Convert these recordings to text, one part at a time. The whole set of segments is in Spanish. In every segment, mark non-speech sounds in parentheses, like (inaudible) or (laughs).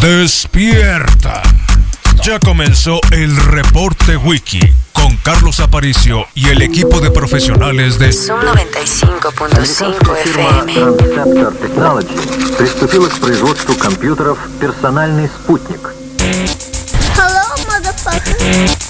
Despierta. Ya comenzó el reporte wiki con Carlos Aparicio y el equipo de profesionales de Zoom 95.5 FM. Transceptor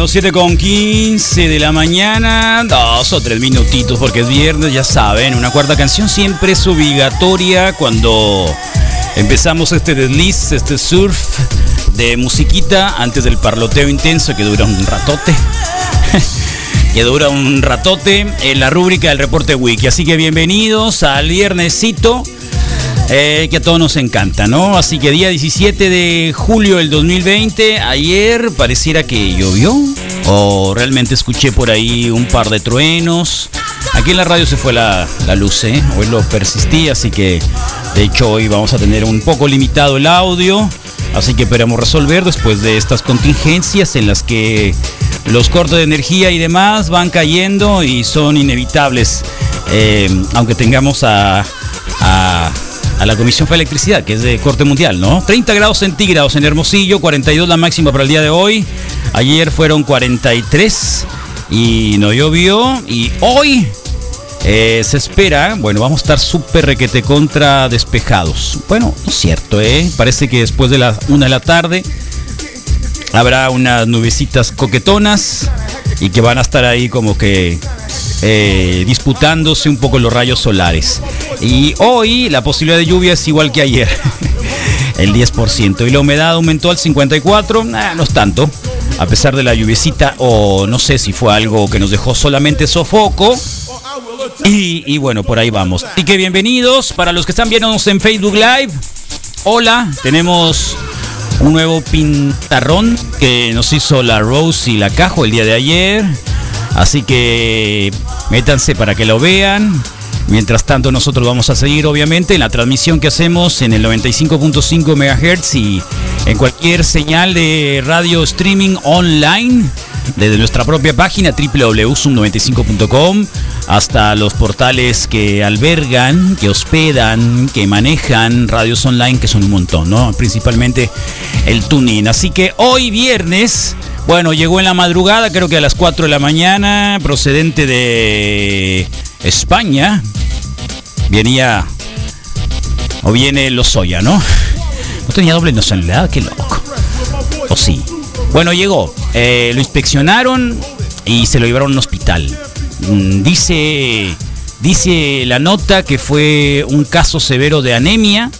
Bueno, 7 con 15 de la mañana, dos o tres minutitos porque es viernes, ya saben, una cuarta canción siempre es obligatoria cuando empezamos este desliz, este surf de musiquita antes del parloteo intenso que dura un ratote. (laughs) que dura un ratote en la rúbrica del reporte wiki. Así que bienvenidos al viernesito. Eh, que a todos nos encanta, ¿no? Así que día 17 de julio del 2020, ayer pareciera que llovió, o realmente escuché por ahí un par de truenos. Aquí en la radio se fue la, la luz, ¿eh? Hoy lo persistí, así que de hecho hoy vamos a tener un poco limitado el audio. Así que esperamos resolver después de estas contingencias en las que los cortes de energía y demás van cayendo y son inevitables, eh, aunque tengamos a, a, a la Comisión de Electricidad, que es de corte mundial, ¿no? 30 grados centígrados en Hermosillo, 42 la máxima para el día de hoy. Ayer fueron 43 y no llovió. Y hoy eh, se espera, bueno, vamos a estar súper requete contra despejados. Bueno, no es cierto, ¿eh? Parece que después de las 1 de la tarde habrá unas nubecitas coquetonas y que van a estar ahí como que eh, disputándose un poco los rayos solares. Y hoy la posibilidad de lluvia es igual que ayer, (laughs) el 10%. Y la humedad aumentó al 54%, nah, no es tanto, a pesar de la lluviecita, o no sé si fue algo que nos dejó solamente sofoco. Y, y bueno, por ahí vamos. Así que bienvenidos para los que están viéndonos en Facebook Live. Hola, tenemos un nuevo pintarrón que nos hizo la Rose y la Cajo el día de ayer. Así que métanse para que lo vean. Mientras tanto, nosotros vamos a seguir, obviamente, en la transmisión que hacemos en el 95.5 MHz y en cualquier señal de radio streaming online desde nuestra propia página www.zoom95.com hasta los portales que albergan, que hospedan, que manejan radios online, que son un montón, ¿no? Principalmente el tuning. Así que hoy viernes, bueno, llegó en la madrugada, creo que a las 4 de la mañana, procedente de España. Venía o viene Lozoya, ¿no? No tenía doble nacionalidad, qué loco. O sí. Bueno, llegó. Eh, lo inspeccionaron y se lo llevaron a un hospital. Mm, Dice, dice la nota que fue un caso severo de anemia,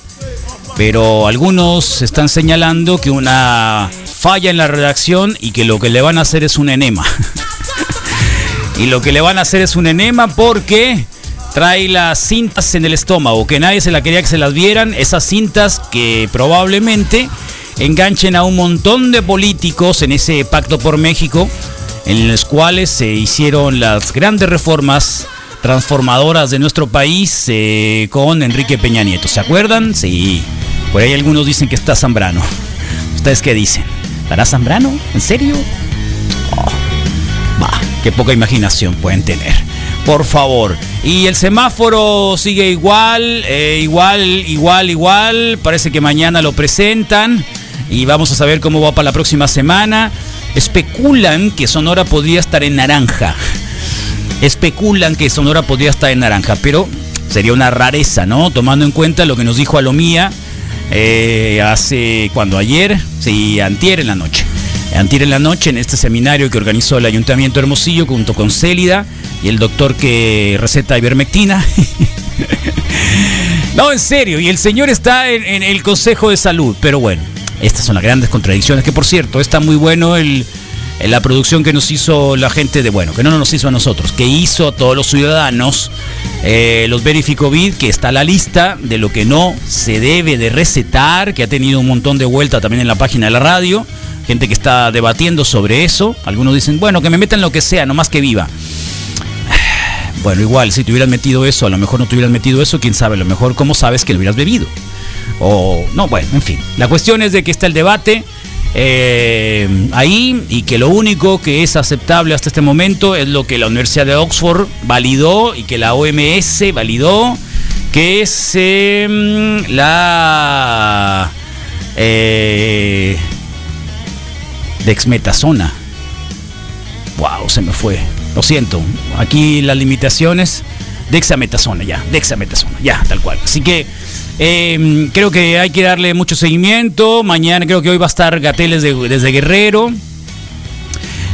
pero algunos están señalando que una falla en la redacción y que lo que le van a hacer es un enema. (laughs) y lo que le van a hacer es un enema porque trae las cintas en el estómago, que nadie se la quería que se las vieran, esas cintas que probablemente enganchen a un montón de políticos en ese pacto por México, en los cuales se hicieron las grandes reformas transformadoras de nuestro país eh, con Enrique Peña Nieto. ¿Se acuerdan? Sí. Por ahí algunos dicen que está Zambrano. ¿Ustedes qué dicen? ¿Estará Zambrano? ¿En serio? Oh, qué poca imaginación pueden tener. Por favor. Y el semáforo sigue igual, eh, igual, igual, igual. Parece que mañana lo presentan y vamos a saber cómo va para la próxima semana. Especulan que Sonora podría estar en naranja. Especulan que Sonora podría estar en naranja, pero sería una rareza, ¿no? Tomando en cuenta lo que nos dijo Alomía eh, hace, cuando ayer, sí, antier en la noche. Antier en la noche en este seminario que organizó el Ayuntamiento Hermosillo junto con Célida y el doctor que receta ivermectina. (laughs) no, en serio, y el señor está en, el Consejo de Salud, pero bueno, estas son las grandes contradicciones, que por cierto, está muy bueno el, la producción que nos hizo la gente de, bueno, que no nos hizo a nosotros, que hizo a todos los ciudadanos, eh, los Verificovid, que está la lista de lo que no se debe de recetar, que ha tenido un montón de vuelta también en la página de la radio, gente que está debatiendo sobre eso, algunos dicen, bueno, que me metan lo que sea, nomás que viva. (sighs) Bueno, igual, si te hubieras metido eso, a lo mejor no te hubieras metido eso, quién sabe, a lo mejor cómo sabes que lo hubieras bebido. O no, bueno, en fin. La cuestión es de que está el debate eh, ahí y que lo único que es aceptable hasta este momento es lo que la Universidad de Oxford validó y que la OMS validó, que es em, la eh, dexmetasona. Wow, se me fue. Lo siento. Aquí las limitaciones. Dexametasona, ya. Dexametasona, ya, tal cual. Así que eh, creo que hay que darle mucho seguimiento. Mañana creo que hoy va a estar Gateles de- desde Guerrero.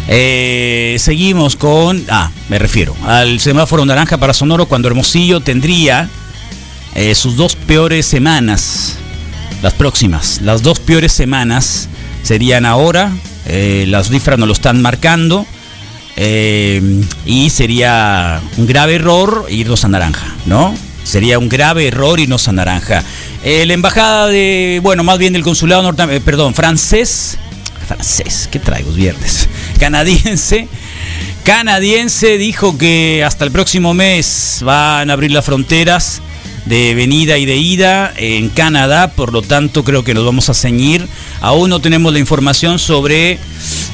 Eh, seguimos con. Ah, me refiero al semáforo naranja para Sonoro cuando Hermosillo tendría eh, sus dos peores semanas. Las próximas. Las dos peores semanas serían ahora. eh, las cifras nos lo están marcando. Eh, y sería un grave error irnos a naranja, ¿no? Sería un grave error irnos a naranja. Eh, la embajada de, bueno, más bien del consulado norte, perdón, francés, francés, ¿qué traigo es viernes? (laughs) Canadiense, canadiense dijo que hasta el próximo mes van a abrir las fronteras de venida y de ida en Canadá, por lo tanto creo que nos vamos a ceñir. Aún no tenemos la información sobre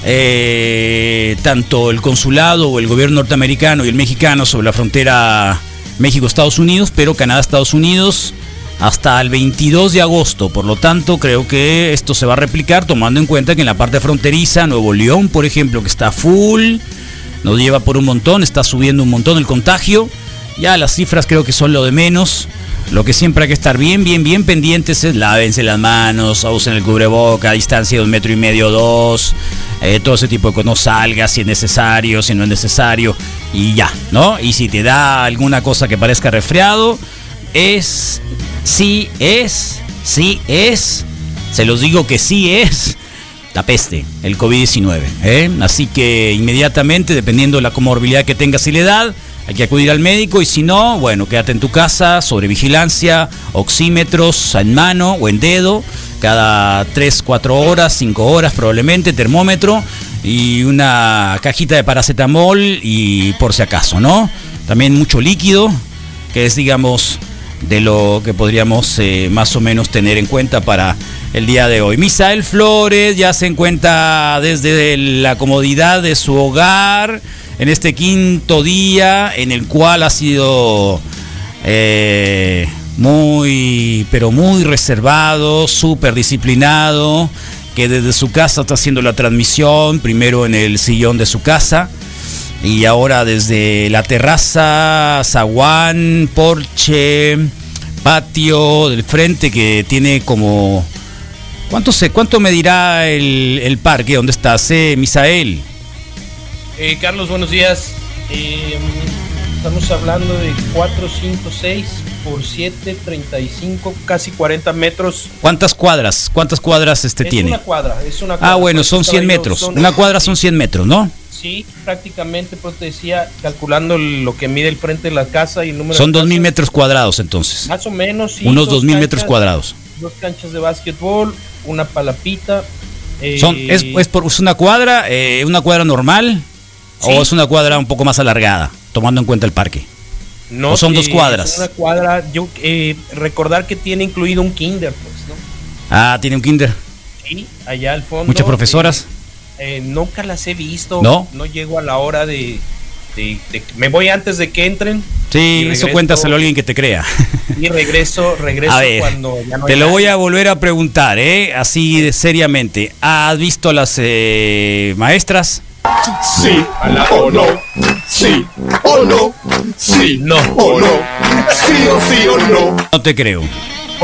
eh, tanto el consulado o el gobierno norteamericano y el mexicano sobre la frontera México-Estados Unidos, pero Canadá-Estados Unidos hasta el 22 de agosto. Por lo tanto, creo que esto se va a replicar tomando en cuenta que en la parte fronteriza, Nuevo León, por ejemplo, que está full, nos lleva por un montón, está subiendo un montón el contagio. Ya las cifras creo que son lo de menos. Lo que siempre hay que estar bien, bien, bien pendientes es lávense las manos, usen el cubreboca, a distancia de un metro y medio, dos, eh, todo ese tipo de cosas. No salgas si es necesario, si no es necesario, y ya, ¿no? Y si te da alguna cosa que parezca resfriado, es, sí es, sí es, se los digo que sí es la peste, el COVID-19. ¿eh? Así que inmediatamente, dependiendo de la comorbilidad que tengas y la edad, hay que acudir al médico y si no, bueno, quédate en tu casa, sobre vigilancia, oxímetros en mano o en dedo, cada 3, 4 horas, 5 horas probablemente, termómetro y una cajita de paracetamol y por si acaso, ¿no? También mucho líquido, que es, digamos, de lo que podríamos eh, más o menos tener en cuenta para el día de hoy. Misael Flores ya se encuentra desde la comodidad de su hogar en este quinto día en el cual ha sido eh, muy, pero muy reservado, súper disciplinado, que desde su casa está haciendo la transmisión, primero en el sillón de su casa y ahora desde la terraza, zaguán, porche, patio del frente que tiene como... ¿Cuánto, se, cuánto medirá el, el parque donde estás, eh, Misael? Eh, Carlos, buenos días. Eh, estamos hablando de 4, 5, 6 por 7, 35, casi 40 metros. ¿Cuántas cuadras? ¿Cuántas cuadras este es tiene? una cuadra, es una Ah, cuadra. bueno, Pues, son 100 estaba yo, metros. son- Una cuadra son 100 metros, ¿no? Sí, prácticamente, pues te decía, calculando lo que mide el frente de la casa y el número Son de 2.000 casas, metros cuadrados entonces. Más o menos, sí. Unos dos 2.000 metros cuadrados. Dos canchas de básquetbol, una palapita. eh, Son, es, es por, ¿es una cuadra, eh, una cuadra normal Sí. o es una cuadra un poco más alargada, tomando en cuenta el parque? no, o son dos eh, cuadras. es Una cuadra, yo recordar que tiene incluido un kinder, pues, ¿no? Ah, tiene un kinder. Sí, allá al fondo. Muchas profesoras. Nunca las he visto. ¿No? No llego a la hora de, de- de- Me voy antes de que entren. Sí, eso cuéntaselo a alguien que te crea. Y regreso, regreso A ver, cuando ya no te lo voy a volver a preguntar, ¿eh? Así de seriamente. ¿Has visto a las eh, maestras? Sí o no. Sí o no. Sí No. o no. Sí o sí o no. No te creo.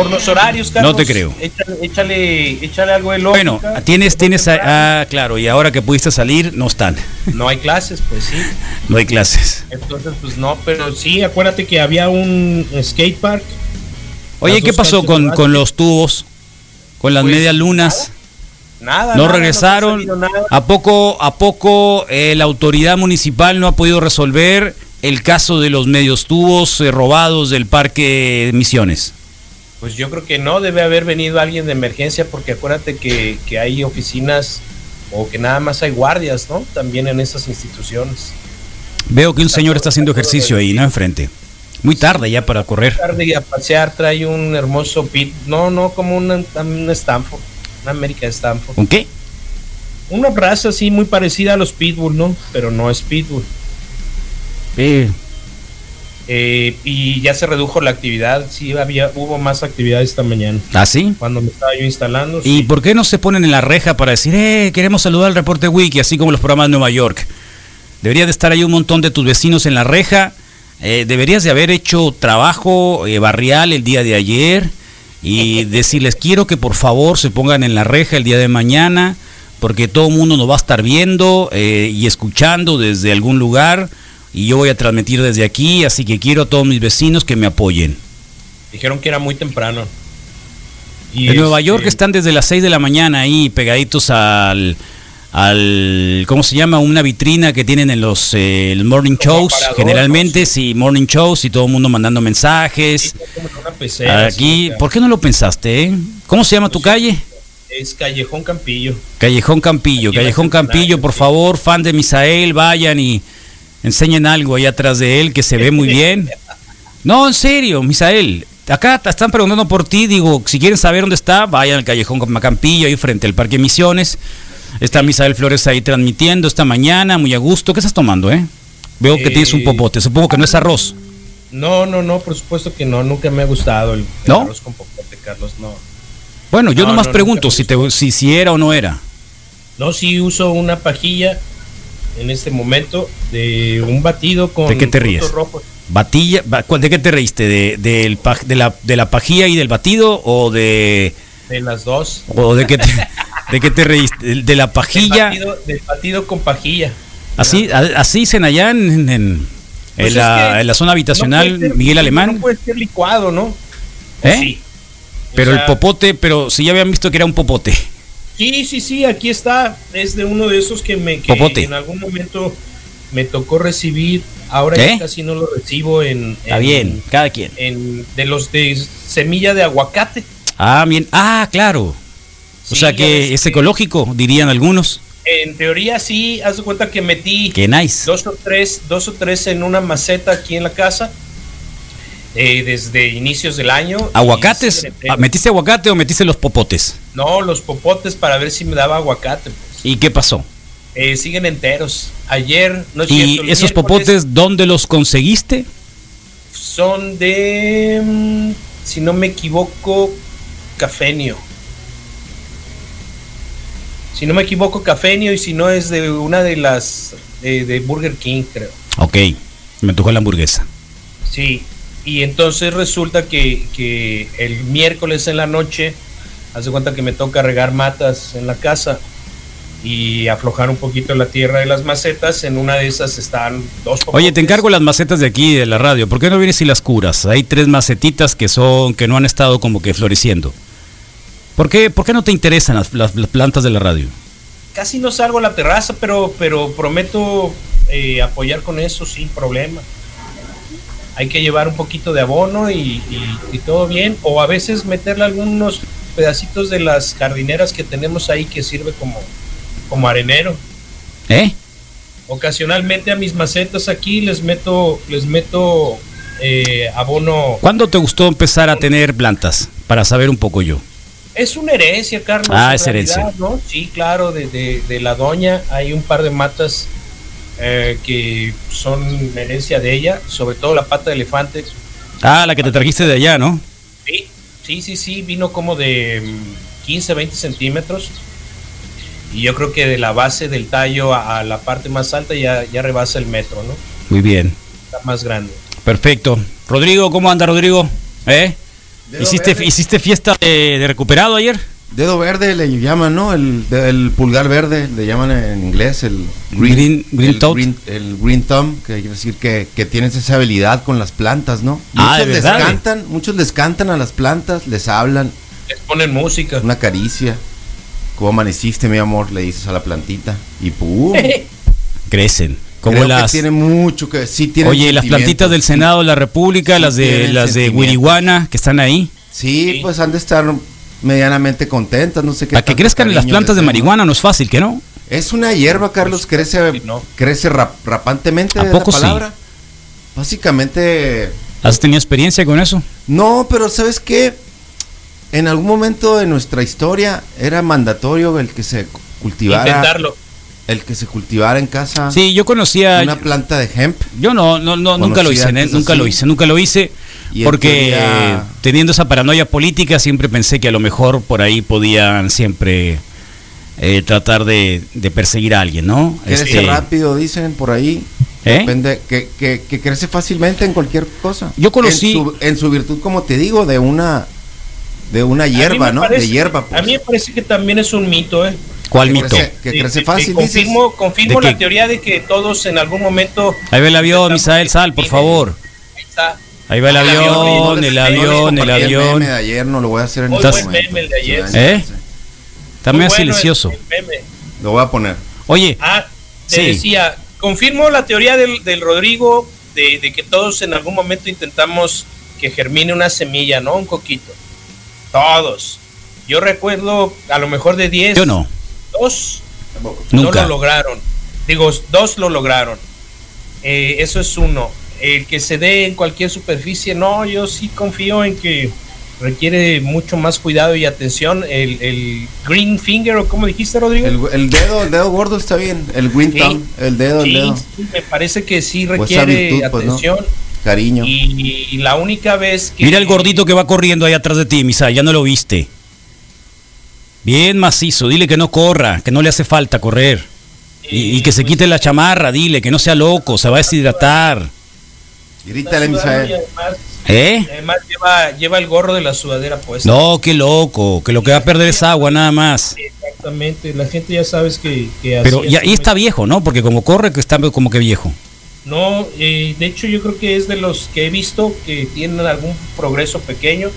Por los horarios, Carlos. No te creo. Échale, échale, échale algo de lógica. Bueno, tienes, tienes, ah, claro, y ahora que pudiste salir, no están. No hay clases, pues sí. No hay clases. Entonces, pues no, pero sí, acuérdate que había un skate park. Oye, ¿qué pasó con, con los tubos? ¿Con las Pues, medias lunas? Nada. No nada, regresaron. sabido nada. ¿A poco, a poco eh, la autoridad municipal no ha podido resolver el caso de los medios tubos eh, robados del Parque Misiones? Pues yo creo que no, debe haber venido alguien de emergencia porque acuérdate que, que hay oficinas o que nada más hay guardias, ¿no? También en esas instituciones. Veo que un señor está haciendo ejercicio ahí, ¿no? Enfrente. Muy tarde ya para correr. Tarde y a pasear trae un hermoso pit, no, no como una, una Stanford, una América Stanford. ¿Con qué? Una raza así muy parecida a los Pitbull, ¿no? Pero no es Pitbull. Eh, Eh, y ya se redujo la actividad, sí había, hubo más actividad esta mañana. ¿Ah, sí? Cuando me estaba yo instalando. ¿Y sí. por qué no se ponen en la reja para decir, eh, queremos saludar al reporte wiki, así como los programas de Nueva York? Debería de estar ahí un montón de tus vecinos en la reja. Eh, deberías de haber hecho trabajo eh, barrial el día de ayer y (laughs) decirles, quiero que por favor se pongan en la reja el día de mañana, porque todo el mundo nos va a estar viendo eh, y escuchando desde algún lugar. Y yo voy a transmitir desde aquí, así que quiero a todos mis vecinos que me apoyen. Dijeron que era muy temprano. Y En Nueva este, York están desde las 6 de la mañana ahí pegaditos al, al ¿cómo se llama? Una vitrina que tienen en los eh, morning shows, generalmente, sí, morning shows y todo el mundo mandando mensajes. pecera, Aquí, ¿por qué no lo pensaste? eh? ¿Cómo se llama tu calle? Es Callejón Campillo. Callejón Campillo, Callejón Campillo, por favor, fan de Misael, vayan y enseñen algo ahí atrás de él que se ve muy bien. No, en serio, Misael. Acá te están preguntando por ti, digo, si quieren saber dónde está, vayan al Callejón Campillo, ahí frente al Parque Misiones. Está Misael Flores ahí transmitiendo esta mañana, muy a gusto. ¿Qué estás tomando, eh? Veo que Eh, tienes un popote, supongo que no es arroz. No, no, no, por supuesto que no, nunca me ha gustado el, el ¿No? arroz con popote, Carlos, no. Bueno, yo No, nomás no, pregunto si, te, si, si era o no era. No, sí uso una pajilla en este momento de un batido con ¿De qué te ríes? rojos. Batilla, ba- ¿cuál- ¿De qué te reíste? ¿De, de, la, ¿De la pajilla y del batido o de, De las dos. o de qué te, (laughs) de qué te reíste? ¿De, la Del pajilla? batido, del batido con pajilla. Así, a- así allá en, en- en Pues es la, en la zona habitacional no puede ser- Miguel Alemán. No puede ser licuado, ¿no? ¿Eh? Sí. O Pero el popote, pero si ya habían visto que era un popote. Sí, sí, sí, aquí está. Es de uno de esos que me que Popote. en algún momento me tocó recibir. Ahora ¿Eh? ya casi no lo recibo en, Está en- bien, cada quien. en- de los de semilla de aguacate. Ah, bien. Ah, claro. O sea que es ecológico, dirían algunos. En teoría sí, haz de cuenta que metí Qué nice. dos o tres, dos o tres en una maceta aquí en la casa eh, desde inicios del año. ¿Aguacates? Ah. ¿Metiste aguacate o metiste los popotes? No, los popotes para ver si me daba aguacate. pues. ¿Y qué pasó? Eh, siguen enteros. Ayer, no es ¿Y cierto, el esos popotes dónde los conseguiste? son de, mm, si no me equivoco, cafenio. Si no me equivoco, cafenio y si no es de una de las de, de Burger King, creo. Ok, me tocó la hamburguesa. Sí, y entonces resulta que, que el miércoles en la noche, hace cuenta que me toca regar matas en la casa y aflojar un poquito la tierra de las macetas. En una de esas están dos Oye, te encargo las macetas de aquí de la radio. ¿Por qué no vienes y las curas? Hay tres macetitas que son que no han estado como que floreciendo. ¿Por qué, por qué no te interesan las, las- las plantas de la radio? Casi no salgo a la terraza, pero, pero prometo eh, apoyar con eso sin problema. Hay que llevar un poquito de abono y, y- y todo bien. O a veces meterle algunos pedacitos de las jardineras que tenemos ahí que sirve como, como arenero. ¿Eh? Ocasionalmente a mis macetas aquí les meto, les meto eh, abono. ¿Cuándo te gustó empezar a tener plantas? Para saber un poco yo. Es una herencia, Carlos. Ah, es herencia. Sí, claro, de, de- de la doña hay un par de matas eh, que son herencia de ella, sobre todo la pata de elefante. Ah, la que te trajiste de allá, ¿no? Sí, sí, sí, sí, vino como de mm, 15, 20 centímetros. Y yo creo que de la base del tallo a, a la parte más alta ya, ya rebasa el metro, ¿no? Muy bien. Está más grande. Perfecto. Rodrigo, ¿cómo anda Rodrigo? ¿Eh? ¿Hiciste, ¿Hiciste fiesta de, de recuperado ayer? Dedo verde le llaman, ¿no? El, el pulgar verde le llaman en inglés, el Green- green el toad. green, el green thumb, que quiere decir que, que tienes esa habilidad con las plantas, ¿no? Ah, ¿de muchos les verdad? cantan, muchos les cantan a las plantas, les hablan, Les ponen música. una caricia. ¿Cómo amaneciste, mi amor? Le dices a la plantita. Y pum. (laughs) Crecen. Como Creo que las. tiene mucho que sí tiene Oye, las plantitas del Senado de la República, Sí las de las de. Wirihuana, que están ahí. Sí, Sí. pues han de estar medianamente contentas, no sé qué. Para que crezcan las plantas de marihuana no es fácil, ¿que no? Es una hierba, Carlos, crece, sí, no. crece rap- rapantemente ¿A poco la sí? palabra. Básicamente, ¿Has tenido experiencia con eso? no, pero ¿sabes qué? En algún momento de nuestra historia era mandatorio el que se cultivara, Intentarlo. El que se cultivara en casa Sí, yo conocía. una planta de hemp. Yo no, no, no nunca lo hice, ¿eh? nunca así. lo hice, nunca lo hice. Y Porque teoría- teniendo esa paranoia política, siempre pensé que a lo mejor por ahí podían siempre eh, tratar de, de perseguir a alguien, ¿no? Crece Este, rápido, dicen por ahí. ¿Eh? Depende, que, que, que crece fácilmente en cualquier cosa. Yo conocí- En su, en su virtud, como te digo, de una de una hierba, ¿no? parece- de hierba, pues. A mí me parece que también es un mito, ¿eh? ¿Cuál que mito? crece, que crece fácil, dices. confirmo confirmo ¿De la teoría de que todos en algún momento. Ahí va el avión, Misael, sal, por favor. Ahí está. Ahí va el El avión, el avión, el avión. meme de ayer no lo voy a hacer en este buen momento. meme el de ayer. ¿Eh? Está Muy el- silencioso. el. Lo voy a poner. Oye, Ah, te Sí. decía, confirmo la teoría del, del Rodrigo de, de que todos en algún momento intentamos que germine una semilla, ¿no? Un coquito. Todos. Yo recuerdo a lo mejor de 10. yo no, Dos no lo lograron. Digo, dos lo lograron. Eh, eso es uno. El que se dé en cualquier superficie, no, yo sí confío en que requiere mucho más cuidado y atención. El, el green finger, o como dijiste, Rodrigo. El, el dedo, el dedo gordo está bien. El green Sí. thumb, el dedo, el dedo. sí, me parece que sí Pues requiere virtud, pues, ¿no? atención. Cariño. Y, y la única vez que. Mira el gordito que va corriendo ahí atrás de ti, Misael, ya no lo viste. Bien macizo, dile que no corra, que no le hace falta correr. Y, y que se quite la chamarra, dile, que no sea loco, se va a deshidratar. Grítale, Misael. además, ¿Eh? además lleva, lleva el gorro de la sudadera puesta. No, qué loco, que lo que va a perder es agua nada más. Exactamente, la gente ya sabes que. que Pero así ya, y está viejo, ¿no? Porque como corre, que está como que viejo. No, eh, de hecho yo creo que es de los que he visto que tienen algún progreso pequeño.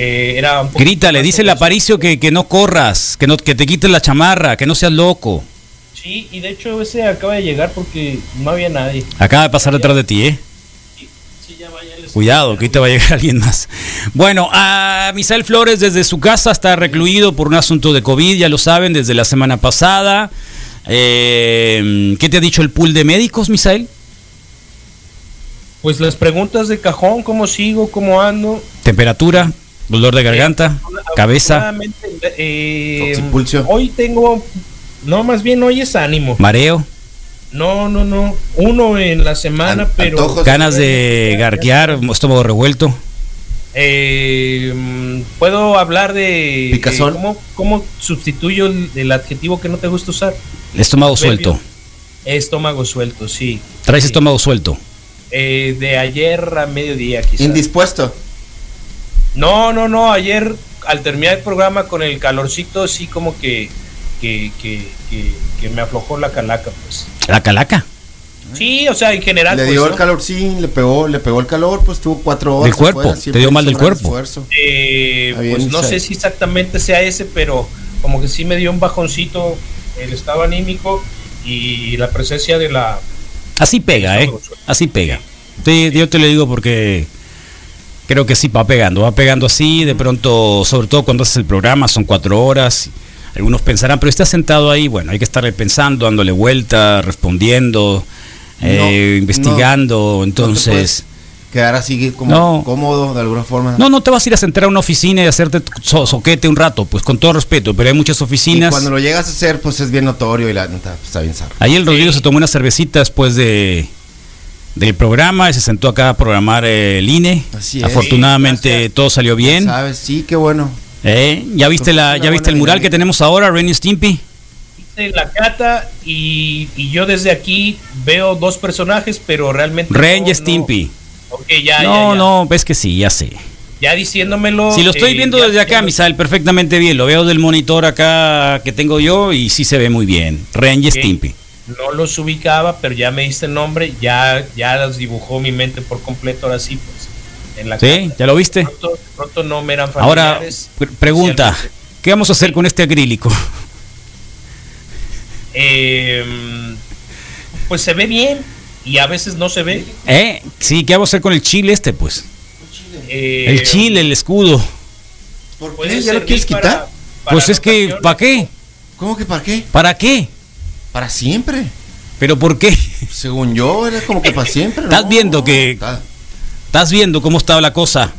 Eh, era un Grítale, más dice el. Aparicio que, que no corras, que, no, que te quites la chamarra, que no seas loco. Sí, y de hecho ese acaba de llegar porque no había nadie. Acaba de pasar detrás de ti, ¿eh? Sí, ya vaya, Cuidado, que ahí te va a llegar (laughs) alguien más. Bueno, a Misael Flores desde su casa está recluido por un asunto de COVID, ya lo saben, desde la semana pasada. Eh, ¿Qué te ha dicho el pool de médicos, Misael? Pues las preguntas de cajón, cómo sigo, cómo ando. Temperatura, dolor de garganta, cabeza, Afortunadamente, eh, hoy tengo, no, más bien hoy es ánimo. mareo, No, no, no. Uno en la semana, An- pero. antojos. ganas de garquear, estómago revuelto. Eh, Puedo hablar de. Picazón. ¿cómo, cómo sustituyo el, el adjetivo que no te gusta usar? Estómago suelto. Estómago suelto, sí. Traes estómago suelto. Eh, de ayer a mediodía, quizás. Indispuesto. No, no, no. Ayer, al terminar el programa con el calorcito, sí, como que. Que, que, que, que me aflojó la calaca, pues. La calaca. Sí, o sea, en general. Le pues, dio ¿no? el calor, sí, le pegó, le pegó el calor, pues tuvo cuatro horas. Del cuerpo, te dio mal hizo del cuerpo. esfuerzo. Eh, pues no sé si exactamente sea ese, pero como que sí me dio un bajoncito el estado anímico y la presencia de la... Así pega, ¿eh? Así pega. Sí, yo te lo digo porque creo que sí va pegando, va pegando así, de pronto, sobre todo cuando haces el programa, son cuatro horas. Algunos pensarán, pero estás sentado ahí, bueno, hay que estar pensando, dándole vuelta, respondiendo, eh, No, investigando, no entonces... puedes Quedar así como No. cómodo de alguna forma. No, no te vas a ir a sentar a una oficina y hacerte so- soquete un rato, pues con todo respeto, pero hay muchas Y oficinas. cuando lo llegas a hacer, pues es bien notorio y la neta, pues, está bien zarro. Ahí el Rodrigo se tomó una cervecita después de del programa y se sentó acá a programar eh, el INE. Así es. Afortunadamente gracias. todo salió bien. ¿Sabes? Sí, qué bueno. ¿Eh? ¿Ya viste la, ya viste el mural que tenemos ahora, Ren y Stimpy? La cata y, y yo desde aquí veo dos personajes, pero realmente... Ren no, y no. Stimpy. Ya, no, ya, ya. no, ves que sí, ya sé. Ya diciéndomelo... Si lo estoy eh, viendo ya- desde acá, ya- Misael, perfectamente bien. Lo veo del monitor acá que tengo yo y sí se ve muy bien. Ren y. Stimpy. No los ubicaba, pero ya me diste el nombre, ya, ya los dibujó mi mente por completo, ahora sí, pues. En la ¿Sí? ¿Ya lo viste? De pronto, de pronto no me eran Ahora, familiares. pre- pregunta. ¿Qué vamos a hacer con este acrílico? Eh, pues se ve bien y a veces no se ve. ¿Eh? Sí, ¿qué vamos a hacer con el chile este, pues? Eh, El chile, el escudo. ¿Por qué? ¿Ya lo quieres para- quitar? para Pues es que. ¿para qué? ¿Cómo que para qué? ¿Para qué? Para siempre. ¿Pero por qué? Según yo, era como que para siempre. ¿Estás ¿no? viendo que- Está- ¿Estás viendo cómo está la cosa?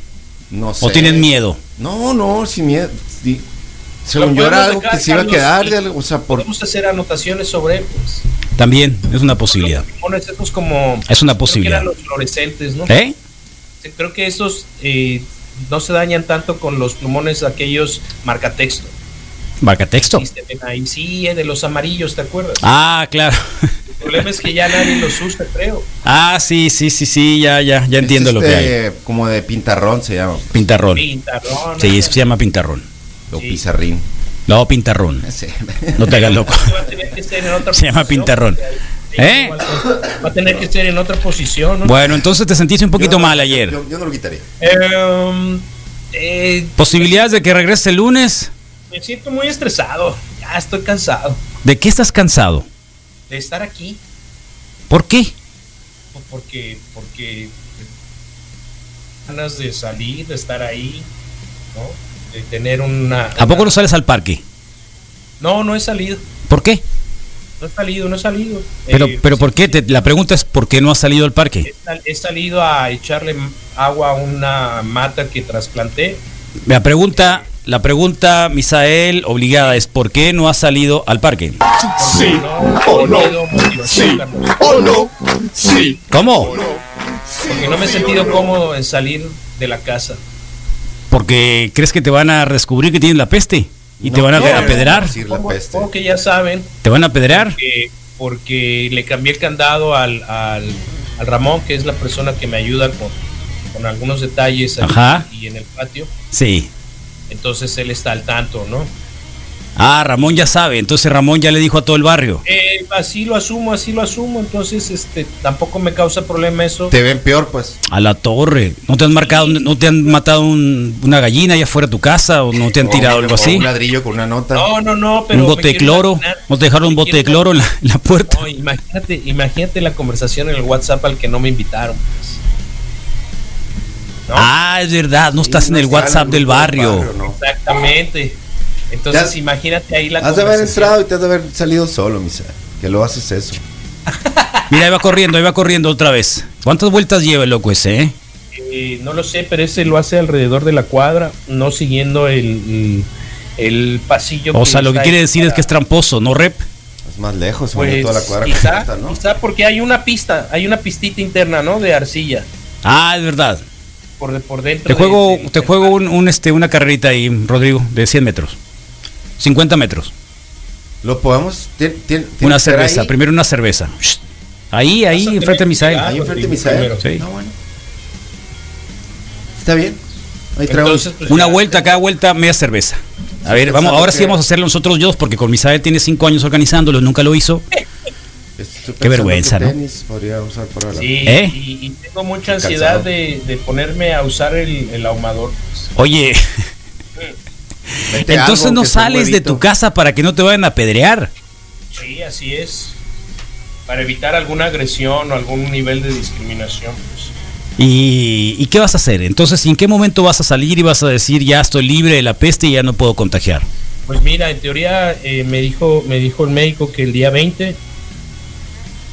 No sé. ¿O tienes miedo? No, no, sin miedo. Sí. Según yo era algo que se iba a quedar, de algo, o sea, por... Podemos hacer anotaciones sobre él, pues. También, es una posibilidad. Esos como... Es una creo que posibilidad. eran los fluorescentes, ¿no? ¿Eh? Creo que esos eh, no se dañan tanto con los plumones aquellos marcatexto. Marca texto. Sí, ahí, eh, de los amarillos, ¿te acuerdas? Ah, claro. El problema es que ya nadie los usa, creo. Ah, sí, sí, sí, sí, ya, ya, ya entiendo es lo que hay. este, Como de pintarrón se llama. Pintarrón. Pintarrón. Sí, se llama pintarrón. O Sí. pizarrín. No, pintarrón. (laughs) Sí. No te hagas loco. (laughs) Se llama pintarrón. ¿Eh? Va a tener que ser en otra posición, ¿no? Bueno, entonces te sentiste un poquito mal ayer. Yo, yo no lo quitaría. Eh, eh, ¿Posibilidades de que regrese el lunes? Me siento muy estresado. Ya estoy cansado ¿De qué estás cansado? de estar aquí. ¿Por qué? Porque, porque ganas de salir, de estar ahí, ¿no? De tener una. ¿A poco no sales al parque? No, no he salido. ¿Por qué? No he salido, no he salido. Pero, Eh, pero ¿por qué? Te- la pregunta es ¿por qué no has salido al parque? He salido a echarle agua a una mata que trasplanté. La pregunta, la pregunta, Misael, obligada es ¿por qué no has salido al parque? Sí o no. Sí Oh no, sí. ¿Cómo? Porque no me he sentido cómodo en salir de la casa. Porque crees que te van a descubrir que tienes la peste y te van a no, apedrear. Como, que ya saben ¿Te van a apedrear? que porque le cambié el candado al, al, al Ramón, que es la persona que me ayuda con, con algunos detalles aquí Ajá. y en el patio. Sí. Entonces él está al tanto, ¿no? Ah, Ramón ya sabe, entonces Ramón ya le dijo a todo el barrio. Eh, así lo asumo, así lo asumo. Entonces, este, tampoco me causa problema eso. Te ven peor, pues. A la torre. ¿No te han marcado, no te han matado un- una gallina allá afuera de tu casa o no te han tirado O- algo o así? Un ladrillo con una nota. No, no, no, pero un bote de cloro. imaginar- ¿No te dejaron un bote de cloro en la, en la puerta? No, imagínate, imagínate la conversación en el WhatsApp al que no me invitaron. pues. ¿No? Ah, es verdad, no estás en el WhatsApp del barrio. ¿no? Exactamente. Entonces, imagínate ahí la Has de haber entrado y te has de haber salido solo, misa. Que lo haces eso. (laughs) Mira, ahí va corriendo, ahí va corriendo otra vez. ¿Cuántas vueltas lleva el loco ese, eh? Eh, no lo sé, pero ese lo hace alrededor de la cuadra, no siguiendo el, el, pasillo. O sea, lo que quiere decir es que es tramposo, ¿no, Rep? Es más lejos, Pues, toda la cuadra quizá, completa, ¿no? quizá porque hay una pista, hay una pistita interna, ¿no? De arcilla Ah, es verdad. Por, por dentro. Te juego, de- te juego un, un, este, una carrerita ahí, Rodrigo, de 100 metros. 50 metros. Lo podemos. tien- tien- tiene Una cerveza, ahí, primero una cerveza. Shh. Ahí, ahí, a enfrente de Misael. Ahí enfrente de Rodrigo, Misael. primero. Sí. No, bueno. Está bien. Ahí. Entonces, pues, Una ya- vuelta, cada vuelta, media cerveza. A ver, vamos, ahora sí vamos a hacerlo nosotros dos, porque con Misael tiene 5 años organizándolo, nunca lo hizo. Qué vergüenza, que ¿no? tenis podría usar para la- Sí, ¿Eh? y, y tengo mucha ansiedad de, de ponerme a usar el, el ahumador. Oye, (laughs) entonces no sales de tu casa para que no te vayan a apedrear. Sí, así es. Para evitar alguna agresión o algún nivel de discriminación. pues. ¿Y, ¿Y qué vas a hacer? Entonces, ¿en qué momento vas a salir y vas a decir ya estoy libre de la peste y ya no puedo contagiar? Pues mira, en teoría eh, me dijo me dijo el médico que el día 20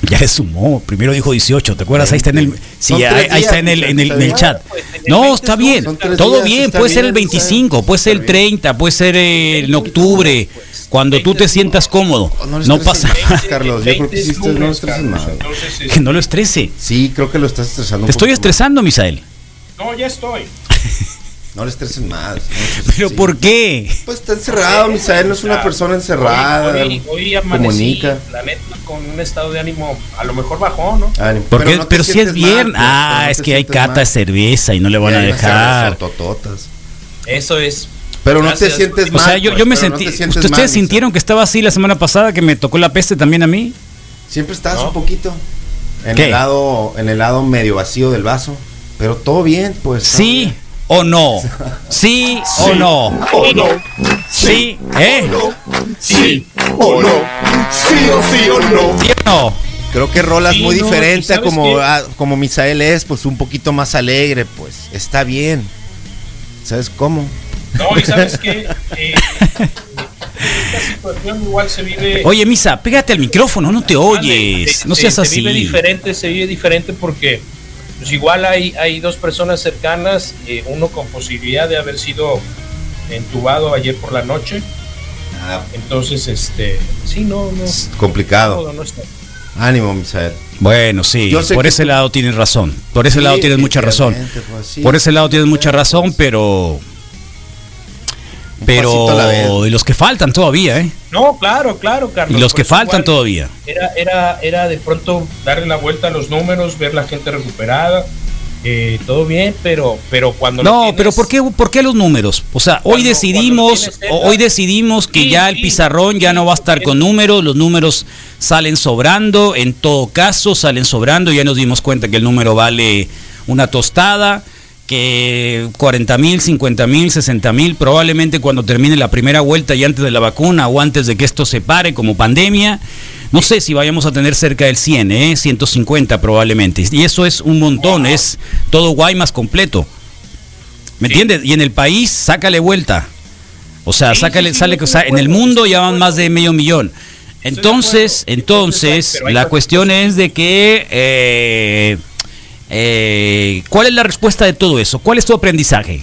(laughs) Ya le sumó, primero dijo 18, ¿te acuerdas? Ahí está en el, sí, ahí, está en el, en el, en el está chat. Pues, No, 20 está bien, todo bien, puede ser el bien, está 25, puede ser el está bien. 30, puede ser en octubre, cuando tú te sientas cómodo. Oh, no pasa nada. Carlos, yo creo que sí no lo estreses más. Que no lo estrese. Sí, creo que lo estás estresando. Te estoy estresando, Misael. No, ya estoy. (laughs) No le estreses más. no, (laughs) ¿Pero sí. por qué? Pues está encerrado, Misael no es una persona encerrada. Hoy, hoy, hoy amanecí, comunica. la neta, con un estado de ánimo a lo mejor bajó, ¿no? Ah, no pero si es mal, pero ah, no es que hay cata de cerveza y no le van Y a dejar. Eso es. Pero no te sientes O mal. sea, yo, pues, yo me no sentí. ¿Ustedes mal, sintieron que estaba así la semana pasada que me tocó la peste también a mí? Siempre estás No. un poquito en ¿Qué? el lado en el lado medio vacío del vaso, pero todo bien, pues. todo ¿Sí bien. O no? ¿Sí o no? Oh no, Sí, ¿eh? Sí o no. Sí o sí o no. ¿Sí o no? Creo que rolas Sí, muy no, diferente ¿y a sabes como, qué? a- como Misael es, pues un poquito más alegre, pues está bien. ¿Sabes cómo? No, y sabes que (laughs) esta situación igual se vive. Oye, Misa, pégate al micrófono, no te oyes. Se- No se- seas Se vive así. diferente, se vive diferente porque pues igual hay, hay dos personas cercanas, eh, uno con posibilidad de haber sido entubado ayer por la noche. Entonces, este, sí, no, no. Complicado. todo no está. Ánimo, Misael. Bueno, sí, por que ese tú- lado tienes razón. Por ese Sí, lado tienes mucha razón. pues, sí. Por ese lado tienes mucha razón, pero. Pero. Y los que faltan todavía, ¿eh? No, claro, claro, Carlos. Y los que faltan igual todavía. Era, era, era de pronto darle la vuelta a los números, ver la gente recuperada, eh, todo bien, pero, pero cuando No, tienes- pero ¿por qué, ¿por qué los números? O sea, hoy Cuando- decidimos, tienes cerca- hoy decidimos que Sí, ya el sí, pizarrón ya sí, no va a estar con números, los números salen sobrando, en todo caso salen sobrando, ya nos dimos cuenta que el número vale una tostada, que 40 mil, 50 mil, 60 mil, probablemente cuando termine la primera vuelta y antes de la vacuna o antes de que esto se pare como pandemia, no sé si vayamos a tener cerca del 100, ¿eh? 150 probablemente. Y eso es un montón, es todo Guaymas completo. ¿Me Sí. entiendes? Y en el país, sácale vuelta. O sea, Sí, sácale, sí, sale, o sea, en el mundo ya van más de medio millón. Entonces, entonces, la cuestión es de que, eh, eh, ¿cuál es la respuesta de todo eso? ¿Cuál es tu aprendizaje?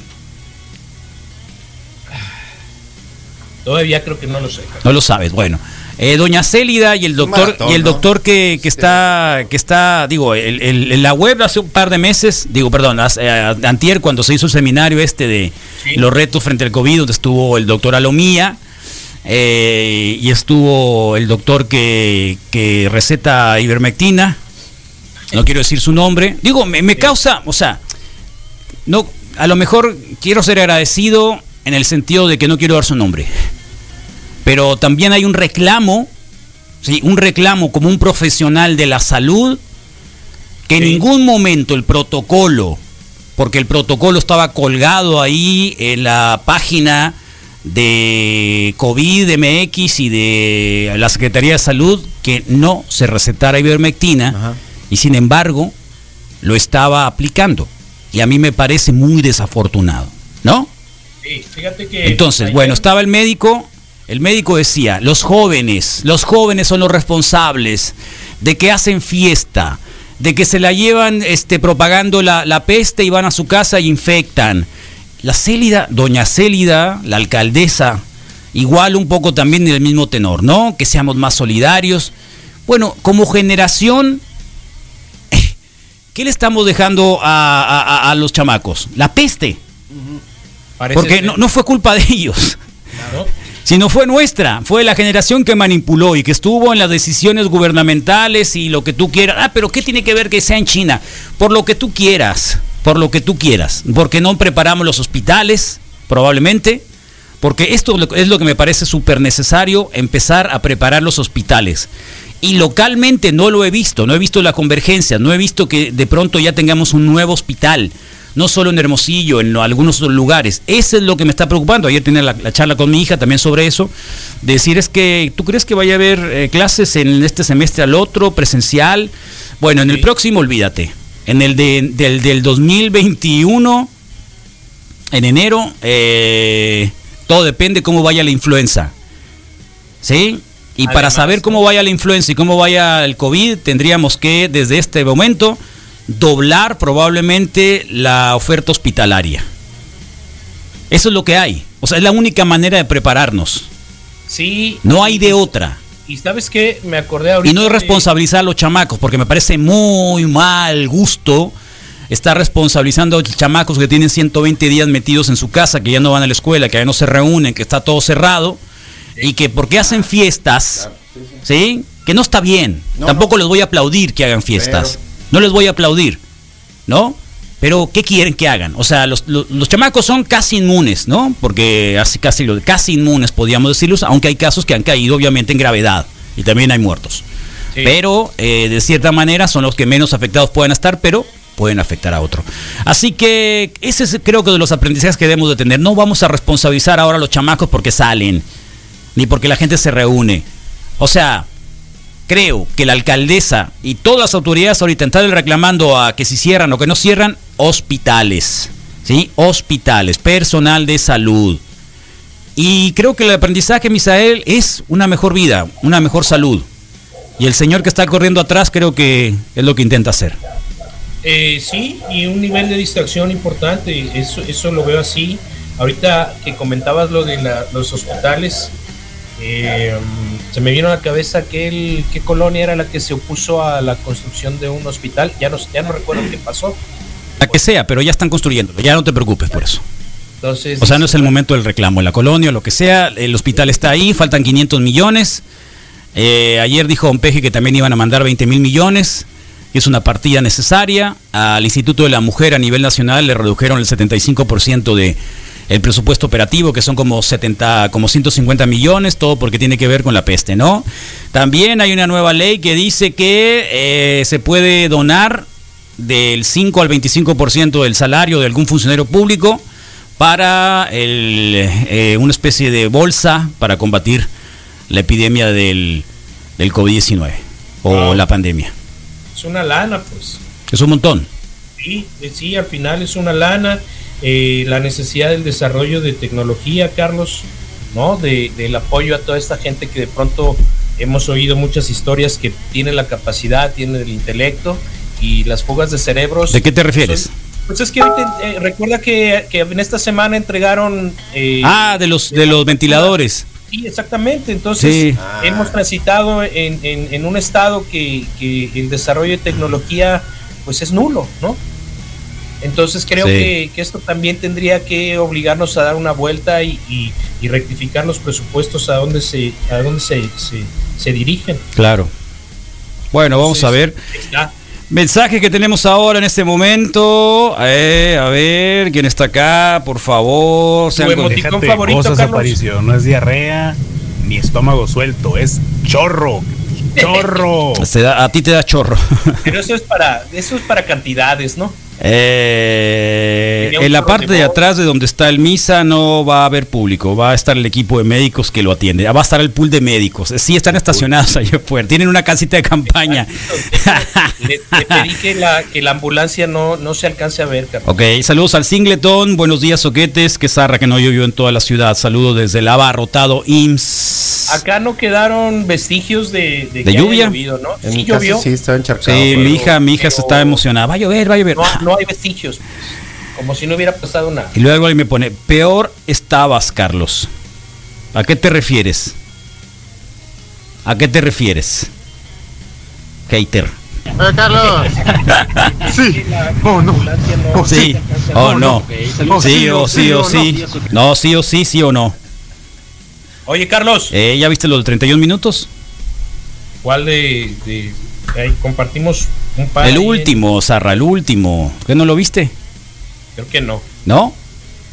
Todavía creo que no lo sé. Carlos. No lo sabes. Bueno, eh, doña Célida y el doctor maratón, y el ¿no? doctor que, que está que está digo el- la web hace un par de meses digo perdón hace, eh, antier cuando se hizo el seminario este de Sí. los retos frente al covid donde estuvo el doctor Alomía eh, y estuvo el doctor que, que receta ivermectina no quiero decir su nombre digo me, me causa o sea no a lo mejor quiero ser agradecido en el sentido de que no quiero dar su nombre pero también hay un reclamo, ¿sí? un reclamo como un profesional de la salud, que en ningún momento el protocolo, porque el protocolo estaba colgado ahí en la página de COVID MX y de la Secretaría de Salud, que no se recetara ivermectina, Ajá. Y sin embargo lo estaba aplicando. Y a mí me parece muy desafortunado, ¿no? Sí, fíjate que. Entonces, ayer- bueno, estaba el médico, el médico decía, los jóvenes, los jóvenes son los responsables de que hacen fiesta, de que se la llevan este, propagando la, la peste y van a su casa y infectan. La Célida, doña Célida, la alcaldesa, igual un poco también del mismo tenor, ¿no? Que seamos más solidarios. Bueno, como generación, ¿qué le estamos dejando a, a- a- a los chamacos? La peste. Porque no, no fue culpa de ellos, ¿no? sino fue nuestra. Fue la generación que manipuló y que estuvo en las decisiones gubernamentales y lo que tú quieras. Ah, pero ¿qué tiene que ver que sea en China? Por lo que tú quieras, por lo que tú quieras. Porque no preparamos los hospitales, probablemente. Porque esto es lo que me parece súper necesario, empezar a preparar los hospitales. Y localmente no lo he visto, no he visto la convergencia, no he visto que de pronto ya tengamos un nuevo hospital, no solo en Hermosillo, en algunos otros lugares. Eso es lo que me está preocupando. Ayer tenía la, la charla con mi hija también sobre eso. Decir es que, ¿tú crees que vaya a haber eh, clases en este semestre al otro, presencial? Bueno, en el próximo, olvídate. En el de- del, del 2021, en enero, eh, todo depende cómo vaya la influenza. ¿Sí? Y para saber cómo vaya la influenza y cómo vaya el COVID, tendríamos que, desde este momento, doblar probablemente la oferta hospitalaria. Eso es lo que hay. O sea, es la única manera de prepararnos. Sí. No hay de otra. Y sabes qué, me acordé ahorita. Y no responsabilizar a los chamacos, porque me parece muy mal gusto estar responsabilizando a los chamacos que tienen 120 días metidos en su casa, que ya no van a la escuela, que ya no se reúnen, que está todo cerrado, y que porque hacen fiestas, ¿sí? Que no está bien. No, Tampoco les voy a aplaudir que hagan fiestas. No les voy a aplaudir, ¿no? Pero, ¿qué quieren que hagan? O sea, los, los- los chamacos son casi inmunes, ¿no? Porque así casi, lo- casi inmunes, podríamos decirlos, aunque hay casos que han caído obviamente en gravedad y también hay muertos. Sí. Pero, eh, de cierta manera, son los que menos afectados puedan estar, pero pueden afectar a otro. Así que ese es creo que de los aprendizajes que debemos de tener. No vamos a responsabilizar ahora a los chamacos porque salen, ni porque la gente se reúne. O sea, creo que la alcaldesa y todas las autoridades ahorita están reclamando a que si cierran o que no cierran hospitales, ¿sí? Hospitales, personal de salud. Y creo que el aprendizaje, Misael, es una mejor vida, una mejor salud. Y el señor que está corriendo atrás creo que es lo que intenta hacer. Eh, sí, y un nivel de distracción importante, eso, eso lo veo así. Ahorita que comentabas lo de los hospitales, eh, se me vino a la cabeza aquel, qué colonia era la que se opuso a la construcción de un hospital, ya no, ya no recuerdo qué pasó. La que sea, pero ya están construyéndolo, ya no te preocupes por eso. Entonces, O sea, no es el momento del reclamo. En la colonia, lo que sea, el hospital está ahí, faltan 500 millones. Eh, ayer dijo Don Peje que también iban a mandar 20 mil millones, que es una partida necesaria. Al Instituto de la Mujer a nivel nacional le redujeron el 75% de el presupuesto operativo, que son como 70, como 150 millones, todo porque tiene que ver con la peste, ¿no? También hay una nueva ley que dice que eh, se puede donar del 5 al 25% del salario de algún funcionario público para el, eh, una especie de bolsa para combatir la epidemia del, del COVID-19 o la pandemia. es una lana, pues. Es un montón. Sí, sí, al final es una lana, eh, la necesidad del desarrollo de tecnología, Carlos, ¿no? De, del apoyo a toda esta gente que de pronto hemos oído muchas historias que tiene la capacidad, tiene el intelecto y las fugas de cerebros. ¿De qué te refieres? son- pues es que ahorita, eh, recuerda que, que en esta semana entregaron... eh, Ah, de los, de los ventiladores. Sí, exactamente. Entonces, Sí. hemos transitado en, en- en un estado que, que el desarrollo de tecnología pues es nulo, ¿no? Entonces creo Sí. que, que esto también tendría que obligarnos a dar una vuelta y, y- y rectificar los presupuestos a dónde se, a dónde se, se, se dirigen. Claro. Bueno, vamos a ver. Está. Mensaje que tenemos ahora en este momento. Eh, a ver, ¿quién está acá? Por favor. Tu sean con- emoticón favorito, cosas, Carlos. Aparicio. No es diarrea ni estómago suelto, es chorro. Chorro. (laughs) Se da- a ti te da chorro. Pero eso es para, eso es para cantidades, ¿no? Eh, en la parte de atrás de donde está el misa no va a haber público, va a estar el equipo de médicos que lo atiende, va a estar el pool de médicos, sí están estacionados allá afuera, tienen una casita de campaña. Le, le pedí que la, que la ambulancia no, no se alcance a ver, Carlos. Ok, saludos al Singleton, buenos días Soquetes, que zarra que no llovió en toda la ciudad, saludos desde el abarrotado IMSS. Acá no quedaron vestigios de, ¿De que haya lluvia? llovido, ¿no? En sí mi llovió. sí estaba encharcado. Sí, pero- mi hija, mi hija se estaba emocionada, va a llover, va a llover. No, no hay vestigios. pues, como si no hubiera pasado nada. Y luego alguien me pone, peor estabas, Carlos. ¿A qué te refieres? ¿A qué te refieres? Hater. Carlos. (laughs) Sí. Oh, no. Oh, Sí, o no. Sí o sí o sí. No, sí o sí, sí o no. Oye, Carlos, Eh, ¿Ya viste los de 31 minutos? ¿cuál de, de- ahí compartimos un par? El último, Zarra, el último. ¿Qué no lo viste? Creo que no. ¿No?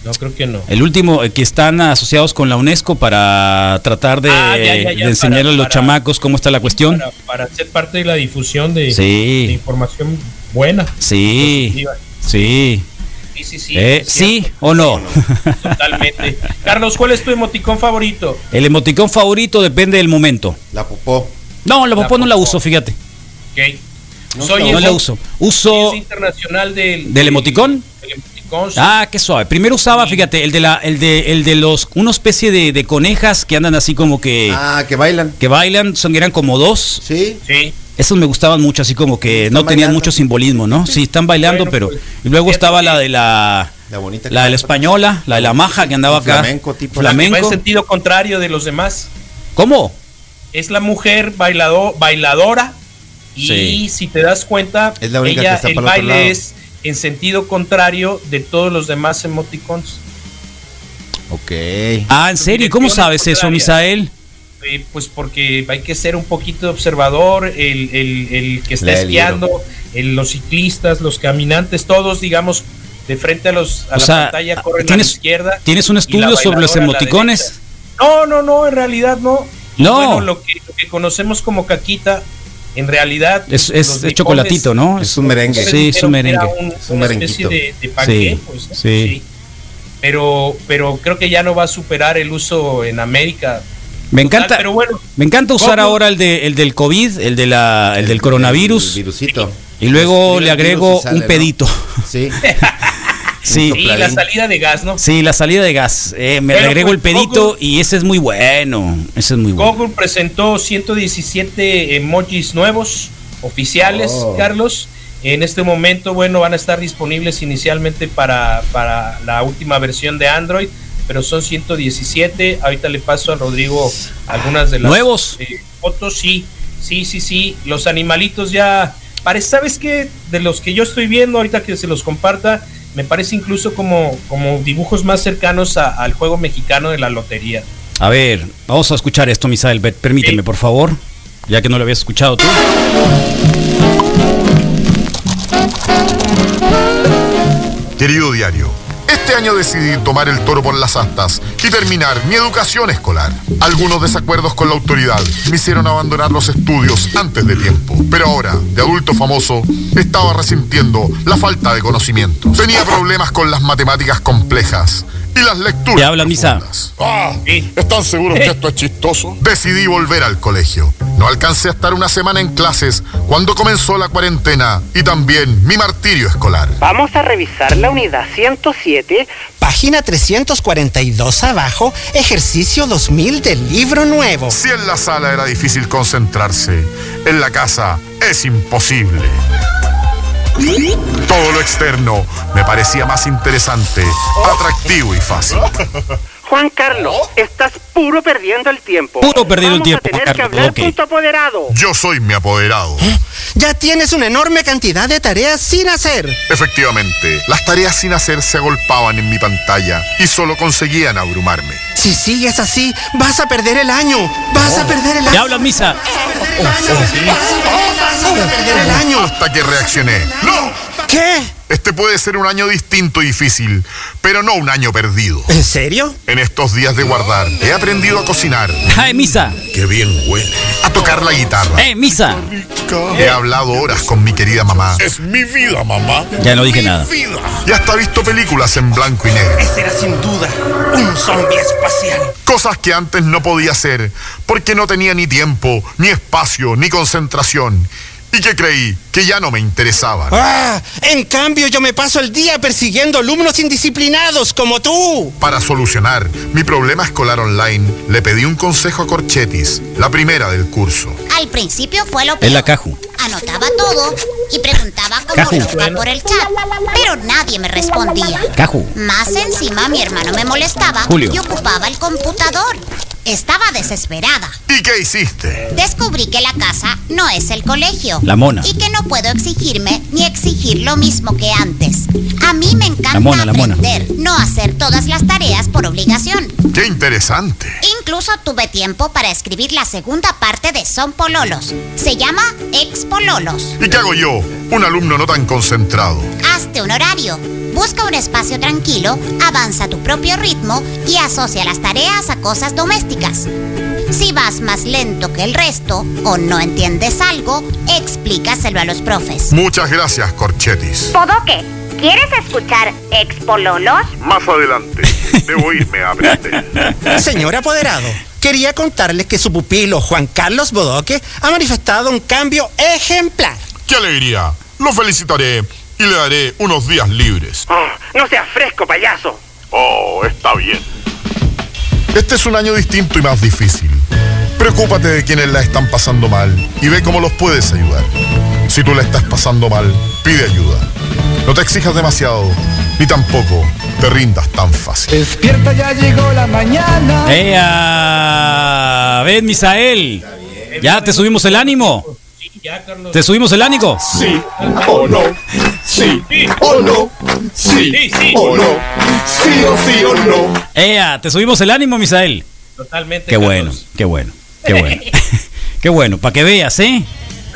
No, creo que no. El último, eh, que están asociados con la UNESCO para tratar de, Ah, ya, ya, ya, de enseñarle para- a los para- chamacos cómo está la cuestión. Para, para ser parte de la difusión de, Sí. de información buena. Sí, positiva. sí. Sí, sí, sí. Eh, ¿Sí o no? Totalmente. Carlos, ¿cuál es tu emoticón favorito? El emoticón favorito depende del momento. La popó. No, la La popó no la uso, fíjate. No, Soy No el- la uso. Uso. internacional del, ¿Del emoticón? del emoticón, sí. Ah, qué suave. Primero usaba, fíjate, el de la, el de, el de los, una especie de, de conejas que andan así como que, Ah, que bailan. que bailan, son, eran como dos. Sí. Sí. Esos me gustaban mucho, así como que Están no tenían bailando. mucho simbolismo, ¿no? Sí, están bailando, Bueno, pero. pues, Y luego estaba la de la. La bonita. La de la española, la de la maja que andaba acá. Flamenco, tipo. Va en Flamenco. sentido contrario de los demás. ¿Cómo? Es la mujer bailado, bailadora y Sí. si te das cuenta, Es la única que ella, está el para el otro lado. baile es en sentido contrario de todos los demás emoticons. Ok. Ah, ¿en serio? ¿Y ¿Cómo sabes eso. Misael? Eh, pues porque hay que ser un poquito observador, el, el- el que está esquiando, el- los ciclistas, los caminantes, todos, digamos, de frente a, los, a O la sea, pantalla corren a la ¿tienes, izquierda. ¿tienes un estudio sobre los emoticones? No, no, no, en realidad no. No. Bueno, lo que, lo que conocemos como caquita, en realidad Es, es, es chocolatito, ¿no? Es un merengue. Sí, es un merengue. un- Es un una merenguito. especie de, de panqué, Sí, pues, ¿no? sí. Pero, pero creo que ya no va a superar el uso en América. Me Total, encanta, pero bueno, me encanta usar ¿Cómo? ahora el, de, el del COVID, el, de la, el del coronavirus, El virusito. y luego le agrego un ¿no? pedito. Sí. (laughs) Sí, y la salida de gas, ¿no? sí, la salida de gas. Eh, me agrego pues, el pedito Google- y ese es muy bueno. Ese es muy bueno. Google presentó 117 emojis nuevos, oficiales, Oh. Carlos. En este momento, bueno, van a estar disponibles inicialmente para, para la última versión de Android, pero son 117. Ahorita le paso a Rodrigo algunas de las ¿Nuevos? eh, fotos. Sí, sí, sí, sí. Los animalitos ya. Parece, ¿Sabes qué? De los que yo estoy viendo, ahorita que se los comparta, me parece incluso como, como dibujos más cercanos a- al juego mexicano de la lotería. A ver, vamos a escuchar esto, Misael. Permíteme, Sí. por favor. Ya que no lo habías escuchado tú. Querido diario, este año decidí tomar el toro por las astas y terminar mi educación escolar. Algunos desacuerdos con la autoridad me hicieron abandonar los estudios antes de tiempo, pero ahora, de adulto famoso, estaba resintiendo la falta de conocimientos. Tenía problemas con las matemáticas complejas y las lecturas. ¿Qué habla, Misa? Ah, ¿están seguros que esto es chistoso? Decidí volver al colegio. No alcancé a estar una semana en clases cuando comenzó la cuarentena y también mi martirio escolar. Vamos a revisar la unidad 107, página 342 abajo, ejercicio 2000 del libro nuevo. Si en la sala era difícil concentrarse, en la casa es imposible. Todo lo externo me parecía más interesante, atractivo y fácil. Juan Carlos, estás puro perdiendo el tiempo. Puro perdiendo el Vamos tiempo, a tener Juan que Carlos, hablar ok. con tu apoderado. Yo soy mi apoderado. Ya tienes una enorme cantidad de tareas sin hacer. Efectivamente, las tareas sin hacer se agolpaban en mi pantalla y solo conseguían abrumarme. Si sigues así, vas a perder el año. Vas a perder el año. ¿Ya habla, Misa? Vas a perder el año. Hasta que reaccioné. ¡No! ¿Qué? Este puede ser un año distinto y difícil, pero no un año perdido. ¿En serio? En estos días de guardar, he aprendido a cocinar, ¡Ay, Misa! que bien huele, a tocar la guitarra. ¡Eh, Misa! He hablado horas con mi querida mamá. Es mi vida, mamá. Ya no dije nada. Y hasta he visto películas en blanco y negro. Ese era sin duda un zombie espacial. Cosas que antes no podía hacer porque no tenía ni tiempo, ni espacio, ni concentración. Y que creí que ya no me interesaban. Ah, en cambio yo me paso el día persiguiendo alumnos indisciplinados como tú. Para solucionar mi problema escolar online, le pedí un consejo a Corchetis, la primera del curso. Al principio fue lo peor. la Caju. Anotaba todo y preguntaba como loca por el chat, pero nadie me respondía. Caju. Más encima mi hermano me molestaba Julio. y ocupaba el computador. Estaba desesperada. ¿Y qué hiciste? Descubrí que la casa no es el colegio. La mona. Y que no puedo exigirme ni exigir lo mismo que antes. A mí me encanta La mona, la mona. aprender, no hacer todas las tareas por obligación. ¡Qué interesante! Incluso tuve tiempo para escribir la segunda parte de Son Pololos. Se llama Ex Pololos. ¿Y qué hago yo, un alumno no tan concentrado? Hazte un horario. Busca un espacio tranquilo, avanza a tu propio ritmo y asocia las tareas a cosas domésticas. Si vas más lento que el resto o no entiendes algo, explícaselo a los profes. Muchas gracias, Corchetis. Podoque, ¿quieres escuchar Ex Pololos? Más adelante, debo irme a aprender. (laughs) Señor apoderado, quería contarle que su pupilo Juan Carlos Bodoque ha manifestado un cambio ejemplar. ¡Qué alegría! Lo felicitaré y le daré unos días libres. no seas fresco, payaso. Oh, está bien. Este es un año distinto y más difícil. Preocúpate de quienes la están pasando mal y ve cómo los puedes ayudar. Si tú la estás pasando mal, pide ayuda. No te exijas demasiado, ni tampoco te rindas tan fácil. Despierta, ya llegó la mañana. ¡Ea! ¡Ven, Misael! ¿Ya te subimos el ánimo? Sí, ya, Carlos. ¿Te subimos el ánimo? Sí o no. Sí o no. Sí Sí, sí. o no. Sí o sí o no. ¡Ea! ¿Te subimos el ánimo, Misael? Totalmente. Qué Carlos. bueno, qué bueno, qué bueno. (laughs) (laughs) qué bueno, para que veas, ¿eh?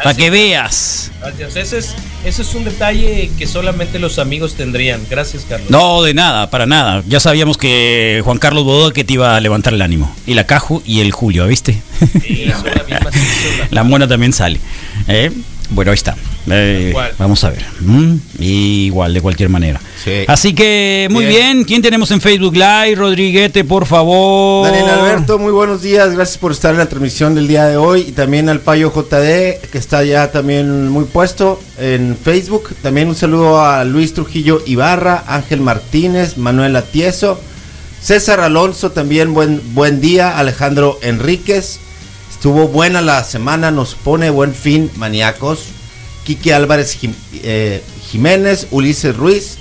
Para que veas. Gracias. Ese es, ese es un detalle que solamente los amigos tendrían. Gracias, Carlos. No, de nada, para nada. Ya sabíamos que Juan Carlos Bodoque te iba a levantar el ánimo. Y la Caju y el Julio, ¿viste? Sí, la misma. (laughs) La mona también sale. ¿Eh? Bueno, ahí está. Eh, vamos a ver. Mm, igual, de cualquier manera. Sí. Así que, muy bien. Bien. ¿Quién tenemos en Facebook Live? Rodriguete, por favor. Daniel Alberto, muy buenos días, gracias por estar en la transmisión del día de hoy y también al Payo JD que está ya también muy puesto en Facebook. También un saludo a Luis Trujillo Ibarra, Ángel Martínez, Manuel Atieso, César Alonso también buen buen día, Alejandro Enríquez. Estuvo buena la semana, nos pone buen fin, maníacos. Quique Álvarez eh, Jiménez, Ulises Ruiz,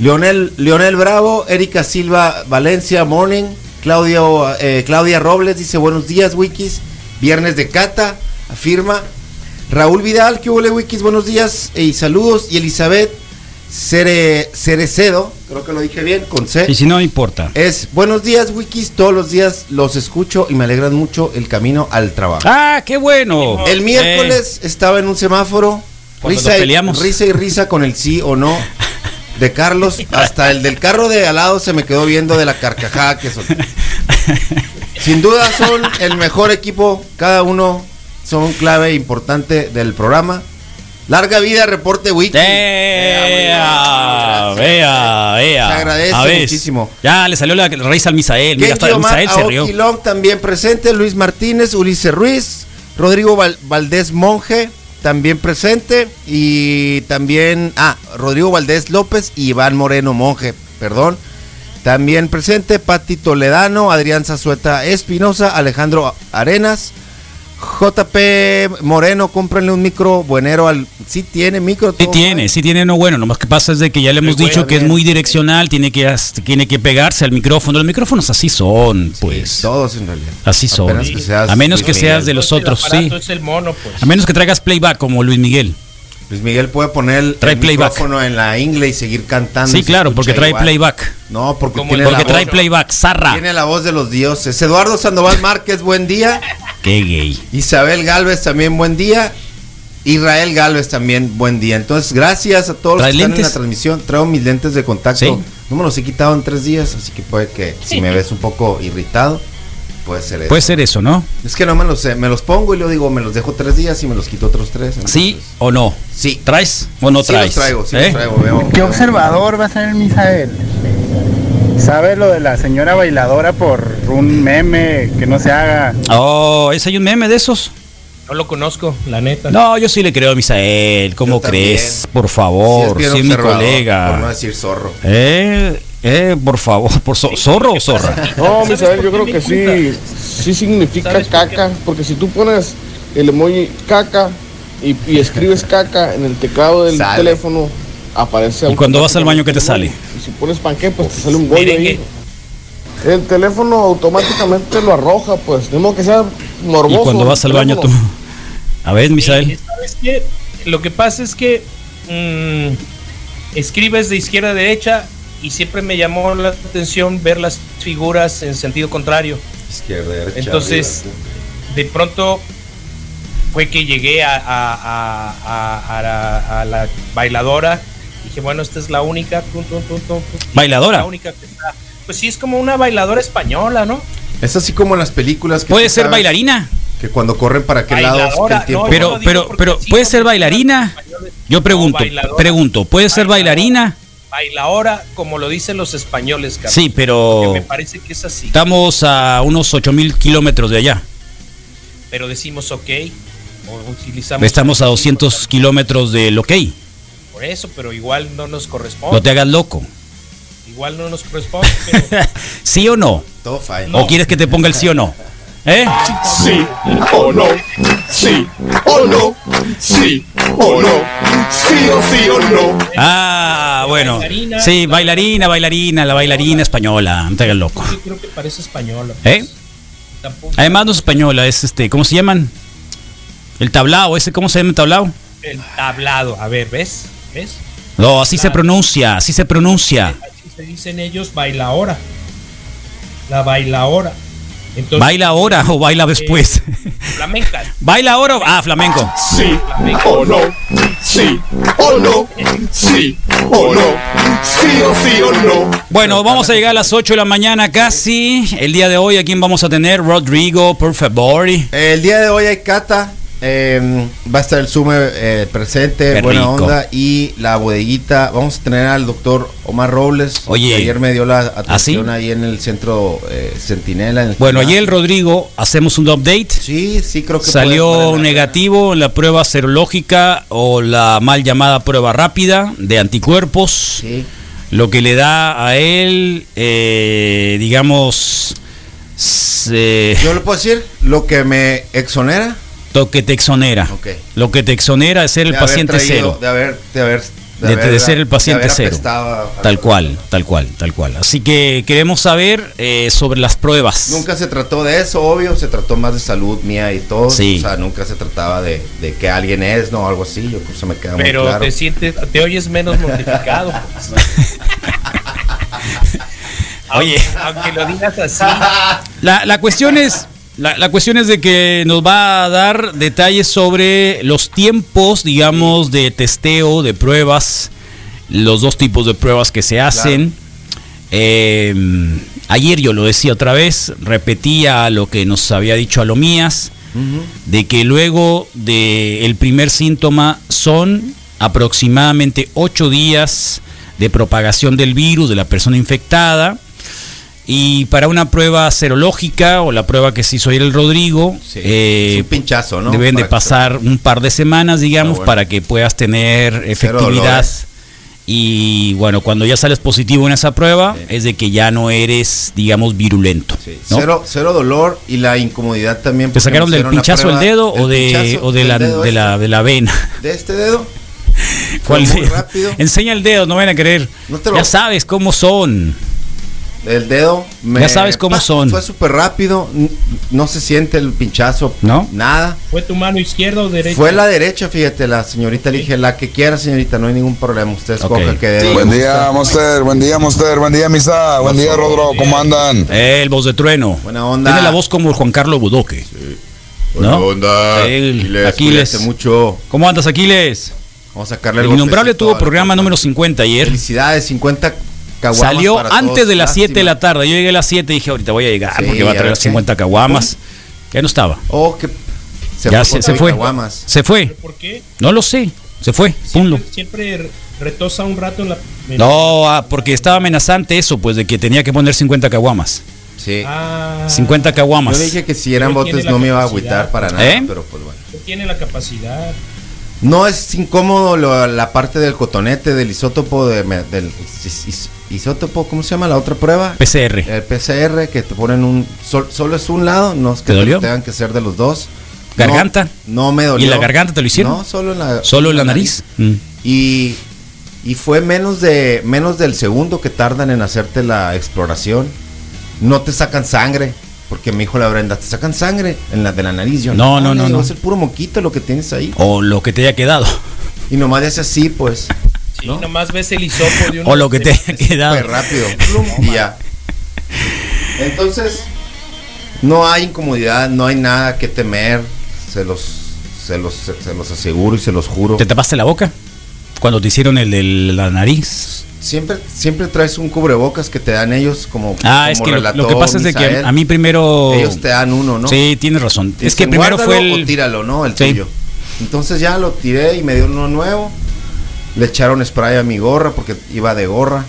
Leonel, Bravo, Erika Silva Valencia Morning, eh, Claudia Robles dice buenos días Wikis, viernes de Cata, afirma. Raúl Vidal, que hubo Wikis, buenos días y saludos. Y Elizabeth Cere, Cerecedo, creo que lo dije bien, con C. Y si no, importa. Es buenos días Wikis, todos los días los escucho y me alegran mucho el camino al trabajo. ¡Ah, qué bueno! El miércoles estaba en un semáforo, Cuando risa y, risa y risa con el sí o no de Carlos. (laughs) Hasta el del carro de al lado se me quedó viendo de la carcajada que son. (laughs) Sin duda son el mejor equipo, cada uno son clave importante del programa. Larga vida, reporte wiki. Vea, vea, vea. Se agradece muchísimo. Ya le salió la raíz al Misael. Mira, hasta Misael se rió. Long también presente, Luis Martínez, Ulises Ruiz, Rodrigo Val- Valdés Monje también presente y también, ah, Rodrigo Valdés López y Iván Moreno Monje, perdón. También presente Pati Toledano, Adrián Zazueta Espinosa, Alejandro Arenas, JP Moreno, cómprenle un micro buenero al... Sí tiene micro. Sí tiene, sí tiene no bueno, nomás que pasa es de que ya le hemos dicho bueno, que es muy direccional, tiene que tiene que pegarse al micrófono. Los micrófonos así son, pues. todos en realidad. Así son. Apenas que seas a menos Luis que seas de los El otros, sí. es el mono, pues. A menos que traigas playback como Luis Miguel. Luis Miguel puede poner el, Trae el playback. micrófono en la ingle y seguir cantando. Sí, claro, porque trae igual. playback. No, porque tiene la Porque trae voz, playback, zarra. tiene la voz de los dioses. Eduardo Sandoval Márquez, buen día. Qué gay. Isabel Galvez también buen día. Israel Galvez también buen día. Entonces, gracias a todos los que ¿Traes están en la transmisión. Traigo mis lentes de contacto. Sí. No me los he quitado en tres días, así que puede que si me ves un poco irritado, puede ser eso. Puede ser eso, ¿no? Es que no me los sé, me los pongo y luego digo, me los dejo tres días y me los quito otros tres. ¿Sí o no? Sí. ¿Traes o no Sí traes? los traigo, sí ¿Eh? los traigo, veo. ¿Qué observador va a ser el Misael? ¿Sabe lo de la señora bailadora por un meme que no se haga? Oh, ¿ese hay un meme de esos? No lo conozco, la neta. No, yo sí le creo a Misael. ¿Cómo Yo también. crees? Por favor, sí, es mi colega. Por no decir zorro. Eh, eh, por favor, (laughs) por zo- zorro o zorra. No, ¿Sabes Misael, yo creo que sí, sí significa ¿Sabes caca, porque si tú pones el emoji caca y, y escribes caca en el teclado del Sale. teléfono, aparece ¿Y cuando vas al baño, qué te sale? Y si pones panque, pues te sale un ahí. El teléfono automáticamente lo arroja, pues, de modo que sea morboso. Y cuando vas al baño tú. (laughs) A ver, Misael. ¿Sabes qué? Lo que pasa es que mm, escribes de izquierda a derecha y siempre me llamó la atención ver las figuras en sentido contrario. Izquierda, derecha, Entonces, de pronto fue que llegué a, a- a- a- a la, a la bailadora. Dije, bueno, esta es la única. Y ¿Bailadora? La única que está. Pues sí, es como una bailadora española, ¿no? Es así como en las películas. Que Puede ser sabes bailarina. Que cuando corren para qué lado es que Bailadora, el tiempo. no, Pero, pero, pero, sí, ¿puede ser bailarina? Yo pregunto, No, pregunto, ¿puede ser bailarina? Bailadora, como lo dicen los españoles, Carlos. Sí, pero Porque me parece que es así. estamos a unos 8000 kilómetros de allá. Pero decimos ok. O utilizamos. Estamos a 200 kilómetros del OK. Por eso, pero igual no nos corresponde. No te hagas loco. Igual no nos corresponde, pero. (laughs) ¿Sí o no? Todo fine. ¿O quieres que te ponga el sí o no? ¿Eh? Sí o no, sí o no, sí o no, sí o sí o no. Ah, bueno. Bailarina. Sí, bailarina, bailarina, la bailarina española. No te hagas loco. Yo creo que parece española. ¿Eh? Tampoco- Además no es española, es este, ¿cómo se llaman? El tablao, ese, ¿cómo se llama el tablao? El tablado. A ver, ¿ves? ¿Ves? No, así se pronuncia, así se pronuncia. Así se dicen ellos bailaora. La bailaora. Entonces, ¿Baila ahora o baila después? flamenca. (laughs) ¿Baila ahora? o- Ah, flamenco. Sí o no, sí o no, sí o no, sí o sí o no. Bueno, vamos a llegar a las 8 de la mañana casi. El día de hoy, ¿a quién vamos a tener? Rodrigo, por favor. El día de hoy hay cata eh, va a estar el Sume eh, presente, Qué buena rico. onda. Y la bodeguita, vamos a tener al doctor Omar Robles. Oye. que ayer me dio la atención ¿Ah, ahí en el centro eh, Centinela. en el Bueno, ayer Rodrigo, hacemos un update. Sí, sí, creo que Salió negativo en la prueba serológica o la mal llamada prueba rápida de anticuerpos. Lo que le da a él, eh, digamos, se- Yo le puedo decir lo que me exonera. Lo que te exonera. Lo que te exonera es ser el paciente traído- cero. De haber, de haber, De, haber- de ser el paciente cero. Tal cual, tal cual, tal cual. Así que queremos saber eh, sobre las pruebas. Nunca se trató de eso, obvio, se trató más de salud mía y todo. Sí. O sea, nunca se trataba de, de que alguien es, no, algo así. Yo pues se me queda Pero muy claro. te sientes, te oyes menos mortificado. (laughs) Oye. Aunque lo digas así. La, la cuestión es. La, la cuestión es de que nos va a dar detalles sobre los tiempos, digamos, de testeo, de pruebas, los dos tipos de pruebas que se hacen. Eh, ayer yo lo decía otra vez, repetía lo que nos había dicho Alomías, de que luego del primer síntoma son aproximadamente ocho días de propagación del virus de la persona infectada. Y para una prueba serológica o la prueba que se hizo ayer el Rodrigo, eh, un pinchazo, ¿no? deben de pasar un par de semanas, digamos, bueno. para que puedas tener efectividad. Y bueno, cuando ya sales positivo en esa prueba, es de que ya no eres, digamos, virulento. ¿no? Cero, cero dolor y la incomodidad también. ¿Te sacaron del pinchazo el dedo o de, o de, la, dedo de, este. la, de la vena? de este dedo. (laughs) ¿Cuál muy dedo? rápido. Enseña el dedo, no van a creer. No Ya sabes cómo son. El dedo. Ya sabes cómo son. Fue súper rápido. No se siente el pinchazo. ¿No? Nada. ¿Fue tu mano izquierda o derecha? Fue la derecha, fíjate, la señorita le dije, la que quiera, señorita, no hay ningún problema. Usted escoja qué dedo. Buen día. Monster. Buen día, Monster. Buen día, Misa. Buen día, Rodro. ¿Cómo andan? Eh, el voz de trueno. Buena onda. Tiene la voz como Juan Carlos Budoque. Buena ¿No? onda. El- Aquiles, Aquiles. cuídate mucho. ¿Cómo andas, Aquiles? Vamos a sacarle El golpecito innombrable tuvo programa número 50 ayer. Felicidades, 50 caguamas Salió para antes todos. de las 7 de la tarde. Yo llegué a las 7 y dije, ahorita voy a llegar Sí, porque va a traer las qué. 50 caguamas. Ya no estaba. Oh, que se ya fue se, se fue. caguamas. Se fue. ¿Por qué? No lo sé. Se fue. Punlo. Siempre retosa un rato en la. en- No, ah, porque estaba amenazante eso, pues de que tenía que poner 50 caguamas. Sí. Ah, 50 caguamas. Yo le dije que si eran botes no me iba a agüitar para nada, ¿Eh? pero pues bueno. no tiene la capacidad. No es incómodo lo- la parte del cotonete, del isótopo, de, del is- is- isótopo, ¿cómo se llama la otra prueba? PCR. El PCR, que te ponen un, sol- solo es un lado, no es que ¿Te tengan que ser de los dos. ¿Garganta? No, no me dolió. ¿Y la garganta te lo hicieron? No, solo en la, Solo en la nariz. Mm. Y, y fue menos de menos del segundo que tardan en hacerte la exploración. No te sacan sangre, porque me dijo la Brenda, te sacan sangre en la de la nariz. Yo, No, no, le no, digo, no. Es el puro moquito lo que tienes ahí. O lo que te haya quedado. Y nomás le hace así, pues. Sí, nomás ves el hisopo de uno. O lo que te haya quedado. Súper rápido. y ya. Entonces, no hay incomodidad, no hay nada que temer. Se los, se los, se los aseguro y se los juro. ¿Te tapaste la boca? Cuando te hicieron el de la nariz. Siempre, siempre traes un cubrebocas que te dan ellos como. Ah, es que lo, relató lo que pasa es de que a mí primero. Ellos te dan uno, ¿no? Sí, tienes razón. Es que primero fue "Guárdalo el. o tíralo, ¿no? El Sí. tuyo. Entonces ya lo tiré y me dio uno nuevo. Le echaron spray a mi gorra porque iba de gorra.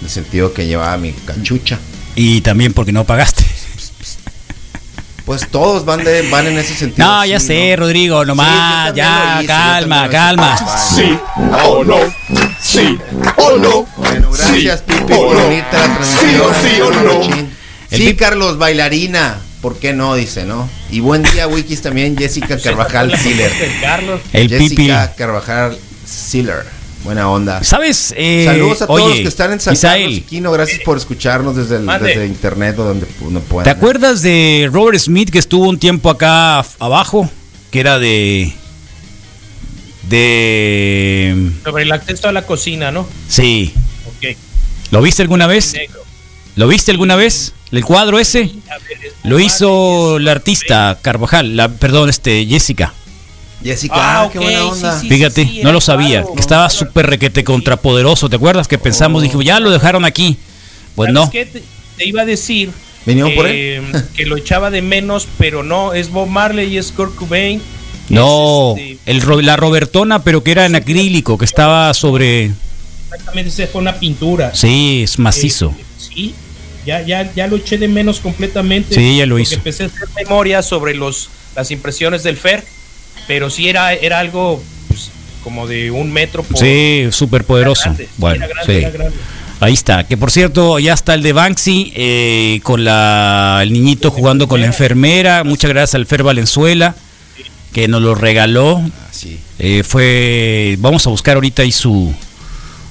En el sentido que llevaba mi cachucha. Y también porque no pagaste. Pues todos van de van en ese sentido. No, ya sí, sé, Rodrigo, nomás, Sí, ya, hice, calma, calma. hice. Sí o no. Sí o no. Bueno, gracias, Sí Pipi, por no. unirte a la transmisión. Sí o sí o no. Sí, Pipi- Carlos, bailarina. ¿Por qué no? Dice, ¿no? Y buen día, Wikis, también Jessica Carvajal (laughs) Siller. Carlos. El Jessica Carvajal Siller. Buena onda. ¿Sabes? Eh, Saludos a todos oye, los que están en San Carlos Quino. Gracias por escucharnos desde, el, desde internet o donde uno pueda. ¿Te acuerdas de Robert Smith que estuvo un tiempo acá abajo? Que era de. De. Sobre el acceso a la cocina, ¿no? Sí. Ok. ¿Lo viste alguna vez? Negro. ¿Lo viste alguna vez? ¿El cuadro ese? Lo hizo la artista Carvajal, la, perdón, este, Jessica. Jessica, Ah, ah, qué ok, buena sí, onda. sí. Fíjate, sí, no lo sabía, que estaba súper requete contrapoderoso, ¿te acuerdas? Que pensamos, Oh. dijimos, ya lo dejaron aquí. Pues ¿Sabes no. qué? Te, te iba a decir ¿Vinieron por eh, que lo echaba de menos, pero no, es Bob Marley y es Kurt Cobain. No, el, ro- la Robertona, pero que era en acrílico, que estaba sobre... Exactamente, esa fue una pintura. Sí, es macizo. Eh, sí, ya, ya, ya lo eché de menos completamente. Sí, ya lo hizo. Empecé a hacer memoria sobre los, las impresiones del Fer, pero sí era, era algo pues, como de un metro por. Sí, súper poderoso. grande, sí, Bueno, era grande, sí. era grande. Ahí está. Que por cierto, ya está el de Banksy eh, con la, el niñito jugando con la enfermera. Muchas gracias al Fer Valenzuela que nos lo regaló. Eh, fue, vamos a buscar ahorita ahí su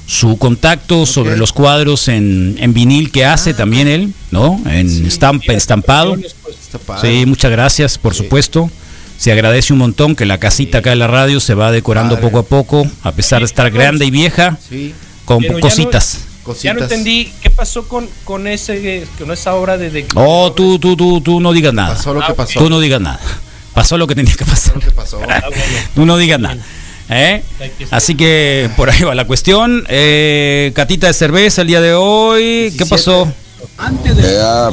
su contacto sobre los cuadros en, en vinil que hace también él, ¿no? En estampa, estampado. Sí, muchas gracias, por supuesto. Se agradece un montón que la casita acá de la radio se va decorando poco a poco, a pesar de estar grande y vieja, Sí. con Pero ya cositas. Ya no entendí qué pasó con, con, ese, con esa obra de. de Oh, tú, tú, tú, tú no digas nada. Pasó lo que pasó. Tú no digas nada. Pasó lo que tenía que pasar. Tú no digas nada. ¿eh? Así que por ahí va la cuestión. Eh, catita de cerveza el día de hoy. ¿Qué pasó?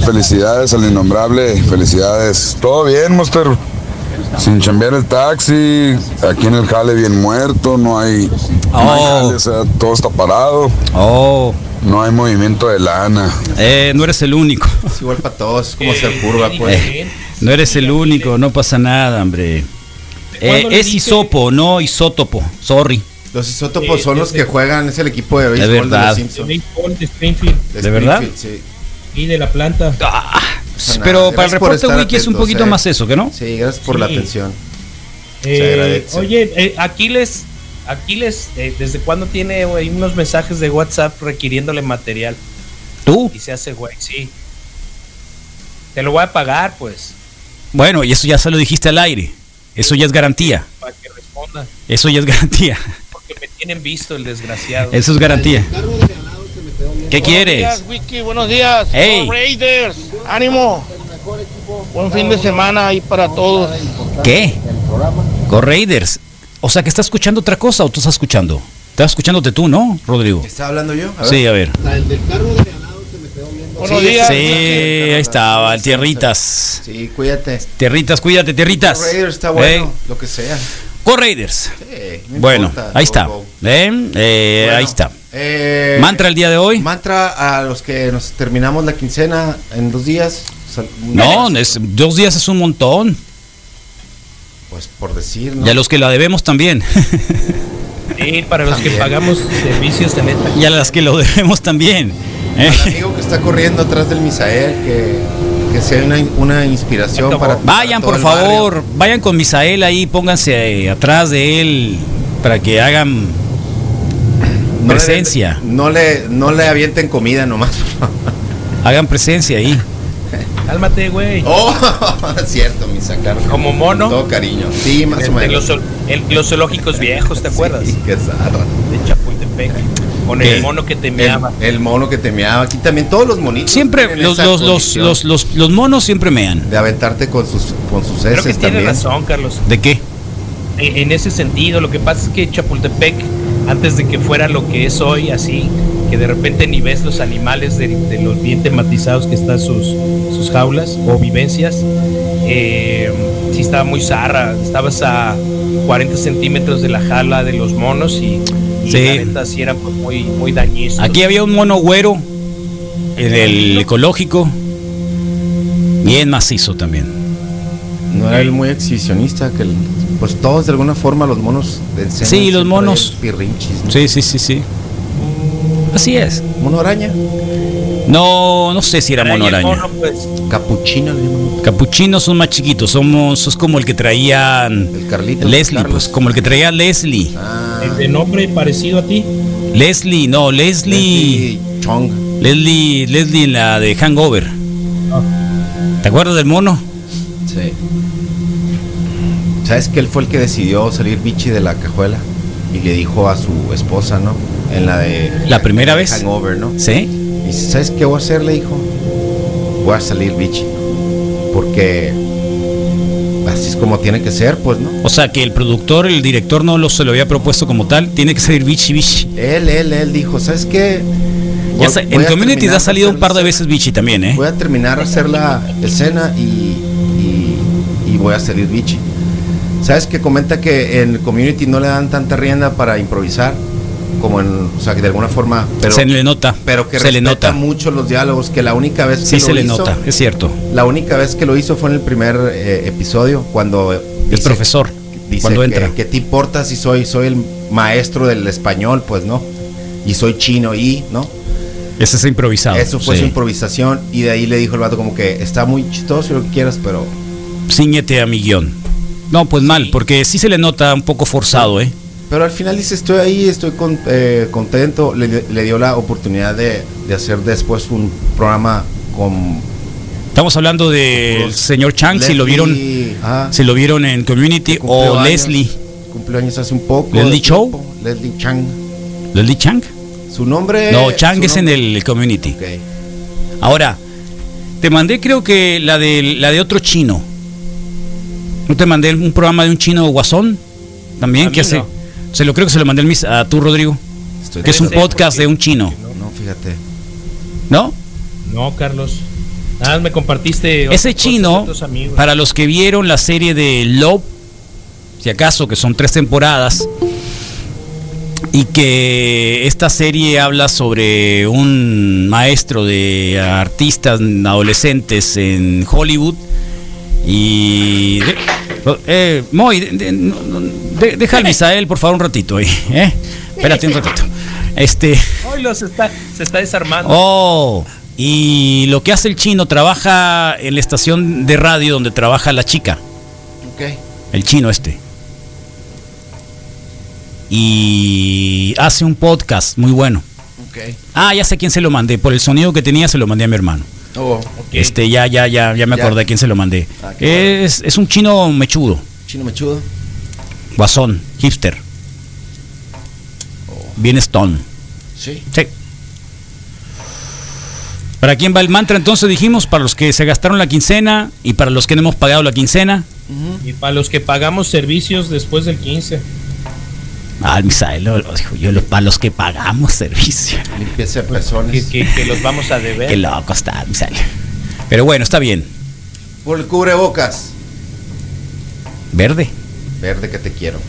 Felicidades al innombrable, felicidades. Todo bien, Monster. Sin chambear el taxi, aquí en el jale bien muerto, no hay, no hay Oh. jale, o sea, todo está parado. Oh. No hay movimiento de lana. Eh, no eres el único. Es igual para todos, es como hacer curva, pues. Eh, no eres el único, no pasa nada, hombre. Eh, ¿Cuándo le es isopo, no isótopo. Sorry. Los isótopos son los que juegan, es el equipo de béisbol de, verdad. los de de Springfield. ¿De verdad? Sí. Y de la planta. Pero para el reporte wiki es un poquito más eso, ¿que no? Sí, gracias por la atención. Eh, Se agradece. Oye, eh, Aquiles, Aquiles, eh, ¿desde cuándo tiene unos mensajes de WhatsApp requiriéndole material? ¿Tú? Y se hace, güey, sí. Te lo voy a pagar, pues, Bueno, y eso ya se lo dijiste al aire. Eso ya es garantía. para que responda. Eso ya es garantía. Porque me tienen visto el desgraciado. Eso es garantía. ¿Qué quieres? Buenos días, Wiki, buenos días. Hey. Go Raiders, ánimo. Buen fin de semana ahí para todos. ¿Qué? Go Raiders. O sea, que está escuchando otra cosa o tú estás escuchando. Estás escuchándote tú, ¿no, Rodrigo? ¿Está hablando yo? Sí, a ver. Buenos Sí, días. ahí estaba, el Tierritas. Sí, cuídate. Tierritas, cuídate, Tierritas. Go Raiders está bueno, Eh, lo que sea. Go Raiders. Sí, no Bueno, importa, ahí go, está. go. ¿Eh? Eh, Bueno, ahí está. Eh, ¿Mantra el día de hoy? Mantra a los que nos terminamos la quincena en dos días. No, es- dos días es un montón. Pues por decir, ¿no? Y a los que la debemos también. Sí, para los que pagamos servicios de neta. y a las que lo debemos también. ¿eh? Al amigo que está corriendo atrás del Misael, que, que sea una, una inspiración para. Vayan, para por favor, vayan con Misael ahí, pónganse atrás de él para que hagan No le- presencia. no, le, no le avienten comida nomás. Hagan presencia ahí. Cálmate, güey. Oh, (laughs) es cierto, Misa, claro. Como mono. Con todo cariño. Sí, más o en menos. los, los zoológicos viejos, ¿te acuerdas? Sí, (laughs) qué zarra. De Chapultepec. Con ¿Qué? el mono que te El, meaba. el mono que te meaba. Aquí también todos los monitos. Siempre los, los, los, los, los, los monos siempre mean. De aventarte con sus, con sus Creo que heces tiene también. razón, Carlos. ¿De qué? En, en ese sentido, lo que pasa es que Chapultepec, antes de que fuera lo que es hoy, así, que de repente ni ves los animales de, de los bien tematizados que están sus, sus jaulas o vivencias, eh, sí estaba muy zarra. Estabas a 40 centímetros de la jala de los monos y, y Sí. la neta sí eran pues, muy, muy dañizos. Aquí había un mono güero en el ecológico. Bien macizo también. No era el muy exhibicionista, que el- pues todos de alguna forma los monos de Sí, los monos. Pirrinchis, ¿no? Sí, sí, sí, sí. Así es. Mono araña. No, no sé si era mono Araña, mono, pues, Capuchino. Capuchinos son más chiquitos, somos, es como el que traían El Carlito. Leslie, Carlos. pues como el que traía Leslie. Ah, el de nombre parecido a ti. Leslie, no, Leslie. Leslie Chong. Leslie, Leslie en la de Hangover. ¿Te acuerdas del mono? Sí. ¿Sabes que él fue el que decidió salir bichi de la cajuela? Y le dijo a su esposa, ¿no? En la de. ¿La primera vez? Hangover, ¿no? Sí. Y dice, ¿sabes qué voy a hacer? Le dijo. Voy a salir bichi. Porque. Así es como tiene que ser, pues, ¿no? O sea que el productor, el director no lo se lo había propuesto como tal, tiene que salir bichi bichi. Él, él, él dijo, ¿sabes qué? Voy- en a Community ha salido un par de veces bichi también, ¿eh? Voy a terminar de hacer la escena y, y, voy a salir bichi. ¿Sabes que comenta que en Community no le dan tanta rienda para improvisar? Como en, o sea, que de alguna forma, pero se le nota. pero que se le respeta nota. mucho los diálogos, que la única vez que Sí lo se le hizo- nota, es cierto. La única vez que lo hizo fue en el primer eh, episodio, cuando El profesor, dice cuando que- entra. Que, te importa si soy, soy el maestro del español, pues no. Y soy chino y, ¿no? Ese es improvisado. Eso fue sí. su improvisación y de ahí le dijo el vato como que está muy chistoso lo que quieras, pero Cíñete a mi guion. No, pues mal, porque sí se le nota un poco forzado, ¿eh? pero al final dice estoy ahí, estoy con- eh, contento. Le, le dio la oportunidad de, de hacer después un programa con Estamos hablando del señor Chang, si lo vieron, ah, si lo vieron en Community o años. Leslie. cumpleaños hace un poco. ¿Leslie Chow? tiempo. Leslie Chang. ¿Leslie Chang? Su nombre. No, Chang es en el Community. Ahora, te mandé creo que la de la de otro chino. ¿No te mandé un programa de un chino guasón? También que hace. no. Se lo creo que se lo mandé a tú, Rodrigo. Estoy que es un podcast de un chino. No, fíjate. ¿No? No, Carlos. Nada, más me compartiste. Ese chino, para los que vieron la serie de Love, si acaso, que son tres temporadas, y que esta serie habla sobre un maestro de artistas adolescentes en Hollywood. Y. de- eh, Moy, de- de- deja al Misael, por favor, un ratito ahí. ¿eh? Espérate un ratito. Este. Hoy los está, se está desarmando. Oh, y lo que hace el chino, trabaja en la estación de radio donde trabaja la chica, Ok. el chino este. Y hace un podcast muy bueno. Ok. Ah, ya sé quién se lo mandé. Por el sonido que tenía se lo mandé a mi hermano. Oh, Ok. Este, ya, ya, ya, ya me Ya. acordé a quién se lo mandé. Ah, es, es un chino mechudo, chino mechudo. guasón, hipster. Bien stone. Sí. Sí. ¿Para quién va el mantra entonces dijimos? Para los que se gastaron la quincena y para los que no hemos pagado la quincena. Y para los que pagamos servicios después del 15. Ah, el Misael lo, lo dijo yo, lo- para los que pagamos servicio. Limpieza de Que, personas. que- que los vamos a deber. Qué loco está, Misael. Pero bueno, está bien. Por el cubrebocas. Verde. Verde que te quiero.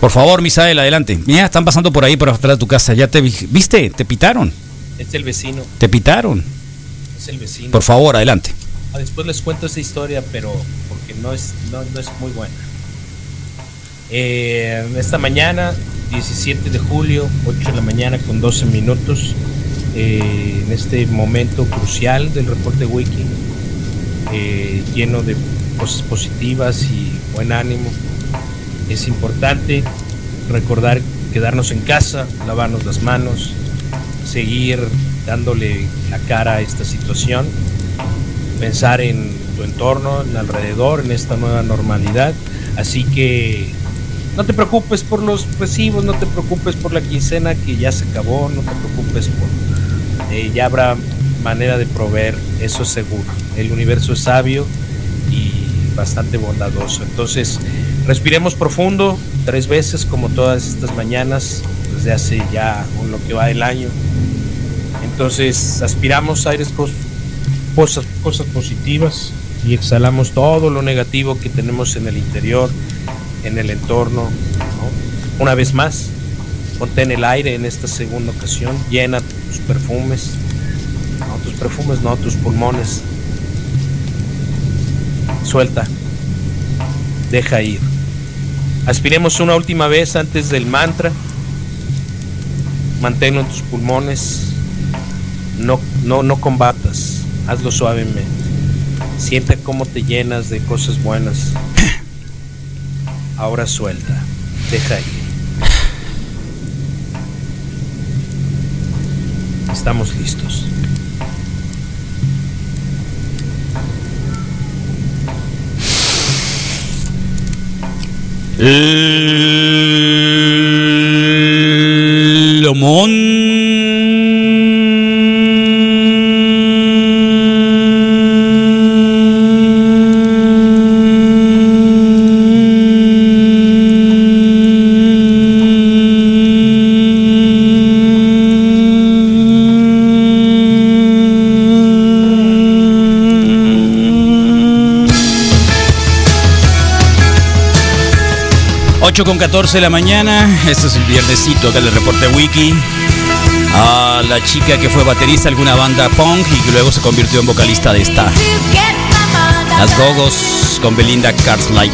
Por favor, Misael, adelante. Mira, están pasando por ahí, por atrás de tu casa. Ya te vi- viste, te pitaron. Es el vecino. Te pitaron. Es el vecino. Por favor, adelante. Ah, Después les cuento esa historia, pero porque no es, no, no es muy buena. Eh, esta mañana, 17 de julio, 8 de la mañana con 12 minutos, eh, en este momento crucial del reporte wiki, eh, lleno de cosas positivas y buen ánimo, es importante recordar quedarnos en casa, lavarnos las manos, seguir dándole la cara a esta situación pensar en tu entorno, en alrededor, en esta nueva normalidad. Así que no te preocupes por los recibos, no te preocupes por la quincena que ya se acabó, no te preocupes por... eh, ya habrá manera de proveer, eso es seguro. El universo es sabio y bastante bondadoso. Entonces, respiremos profundo tres veces como todas estas mañanas desde hace ya lo que va del año. Entonces, aspiramos aires cosas, cosas positivas y exhalamos todo lo negativo que tenemos en el interior, en el entorno. ¿no? Una vez más, contén el aire en esta segunda ocasión, llena tus perfumes, no tus perfumes, no tus pulmones. Suelta, deja ir. Aspiremos una última vez antes del mantra. Manténlo en tus pulmones. No, no, no combatas. Hazlo suavemente. Siente cómo te llenas de cosas buenas. Ahora suelta. Deja ir. Estamos listos. Eh. 14 de la mañana. Este es el viernesito del reporte wiki. A la chica que fue baterista de alguna banda punk y que luego se convirtió en vocalista de esta. Las Gogos con Belinda Carlisle.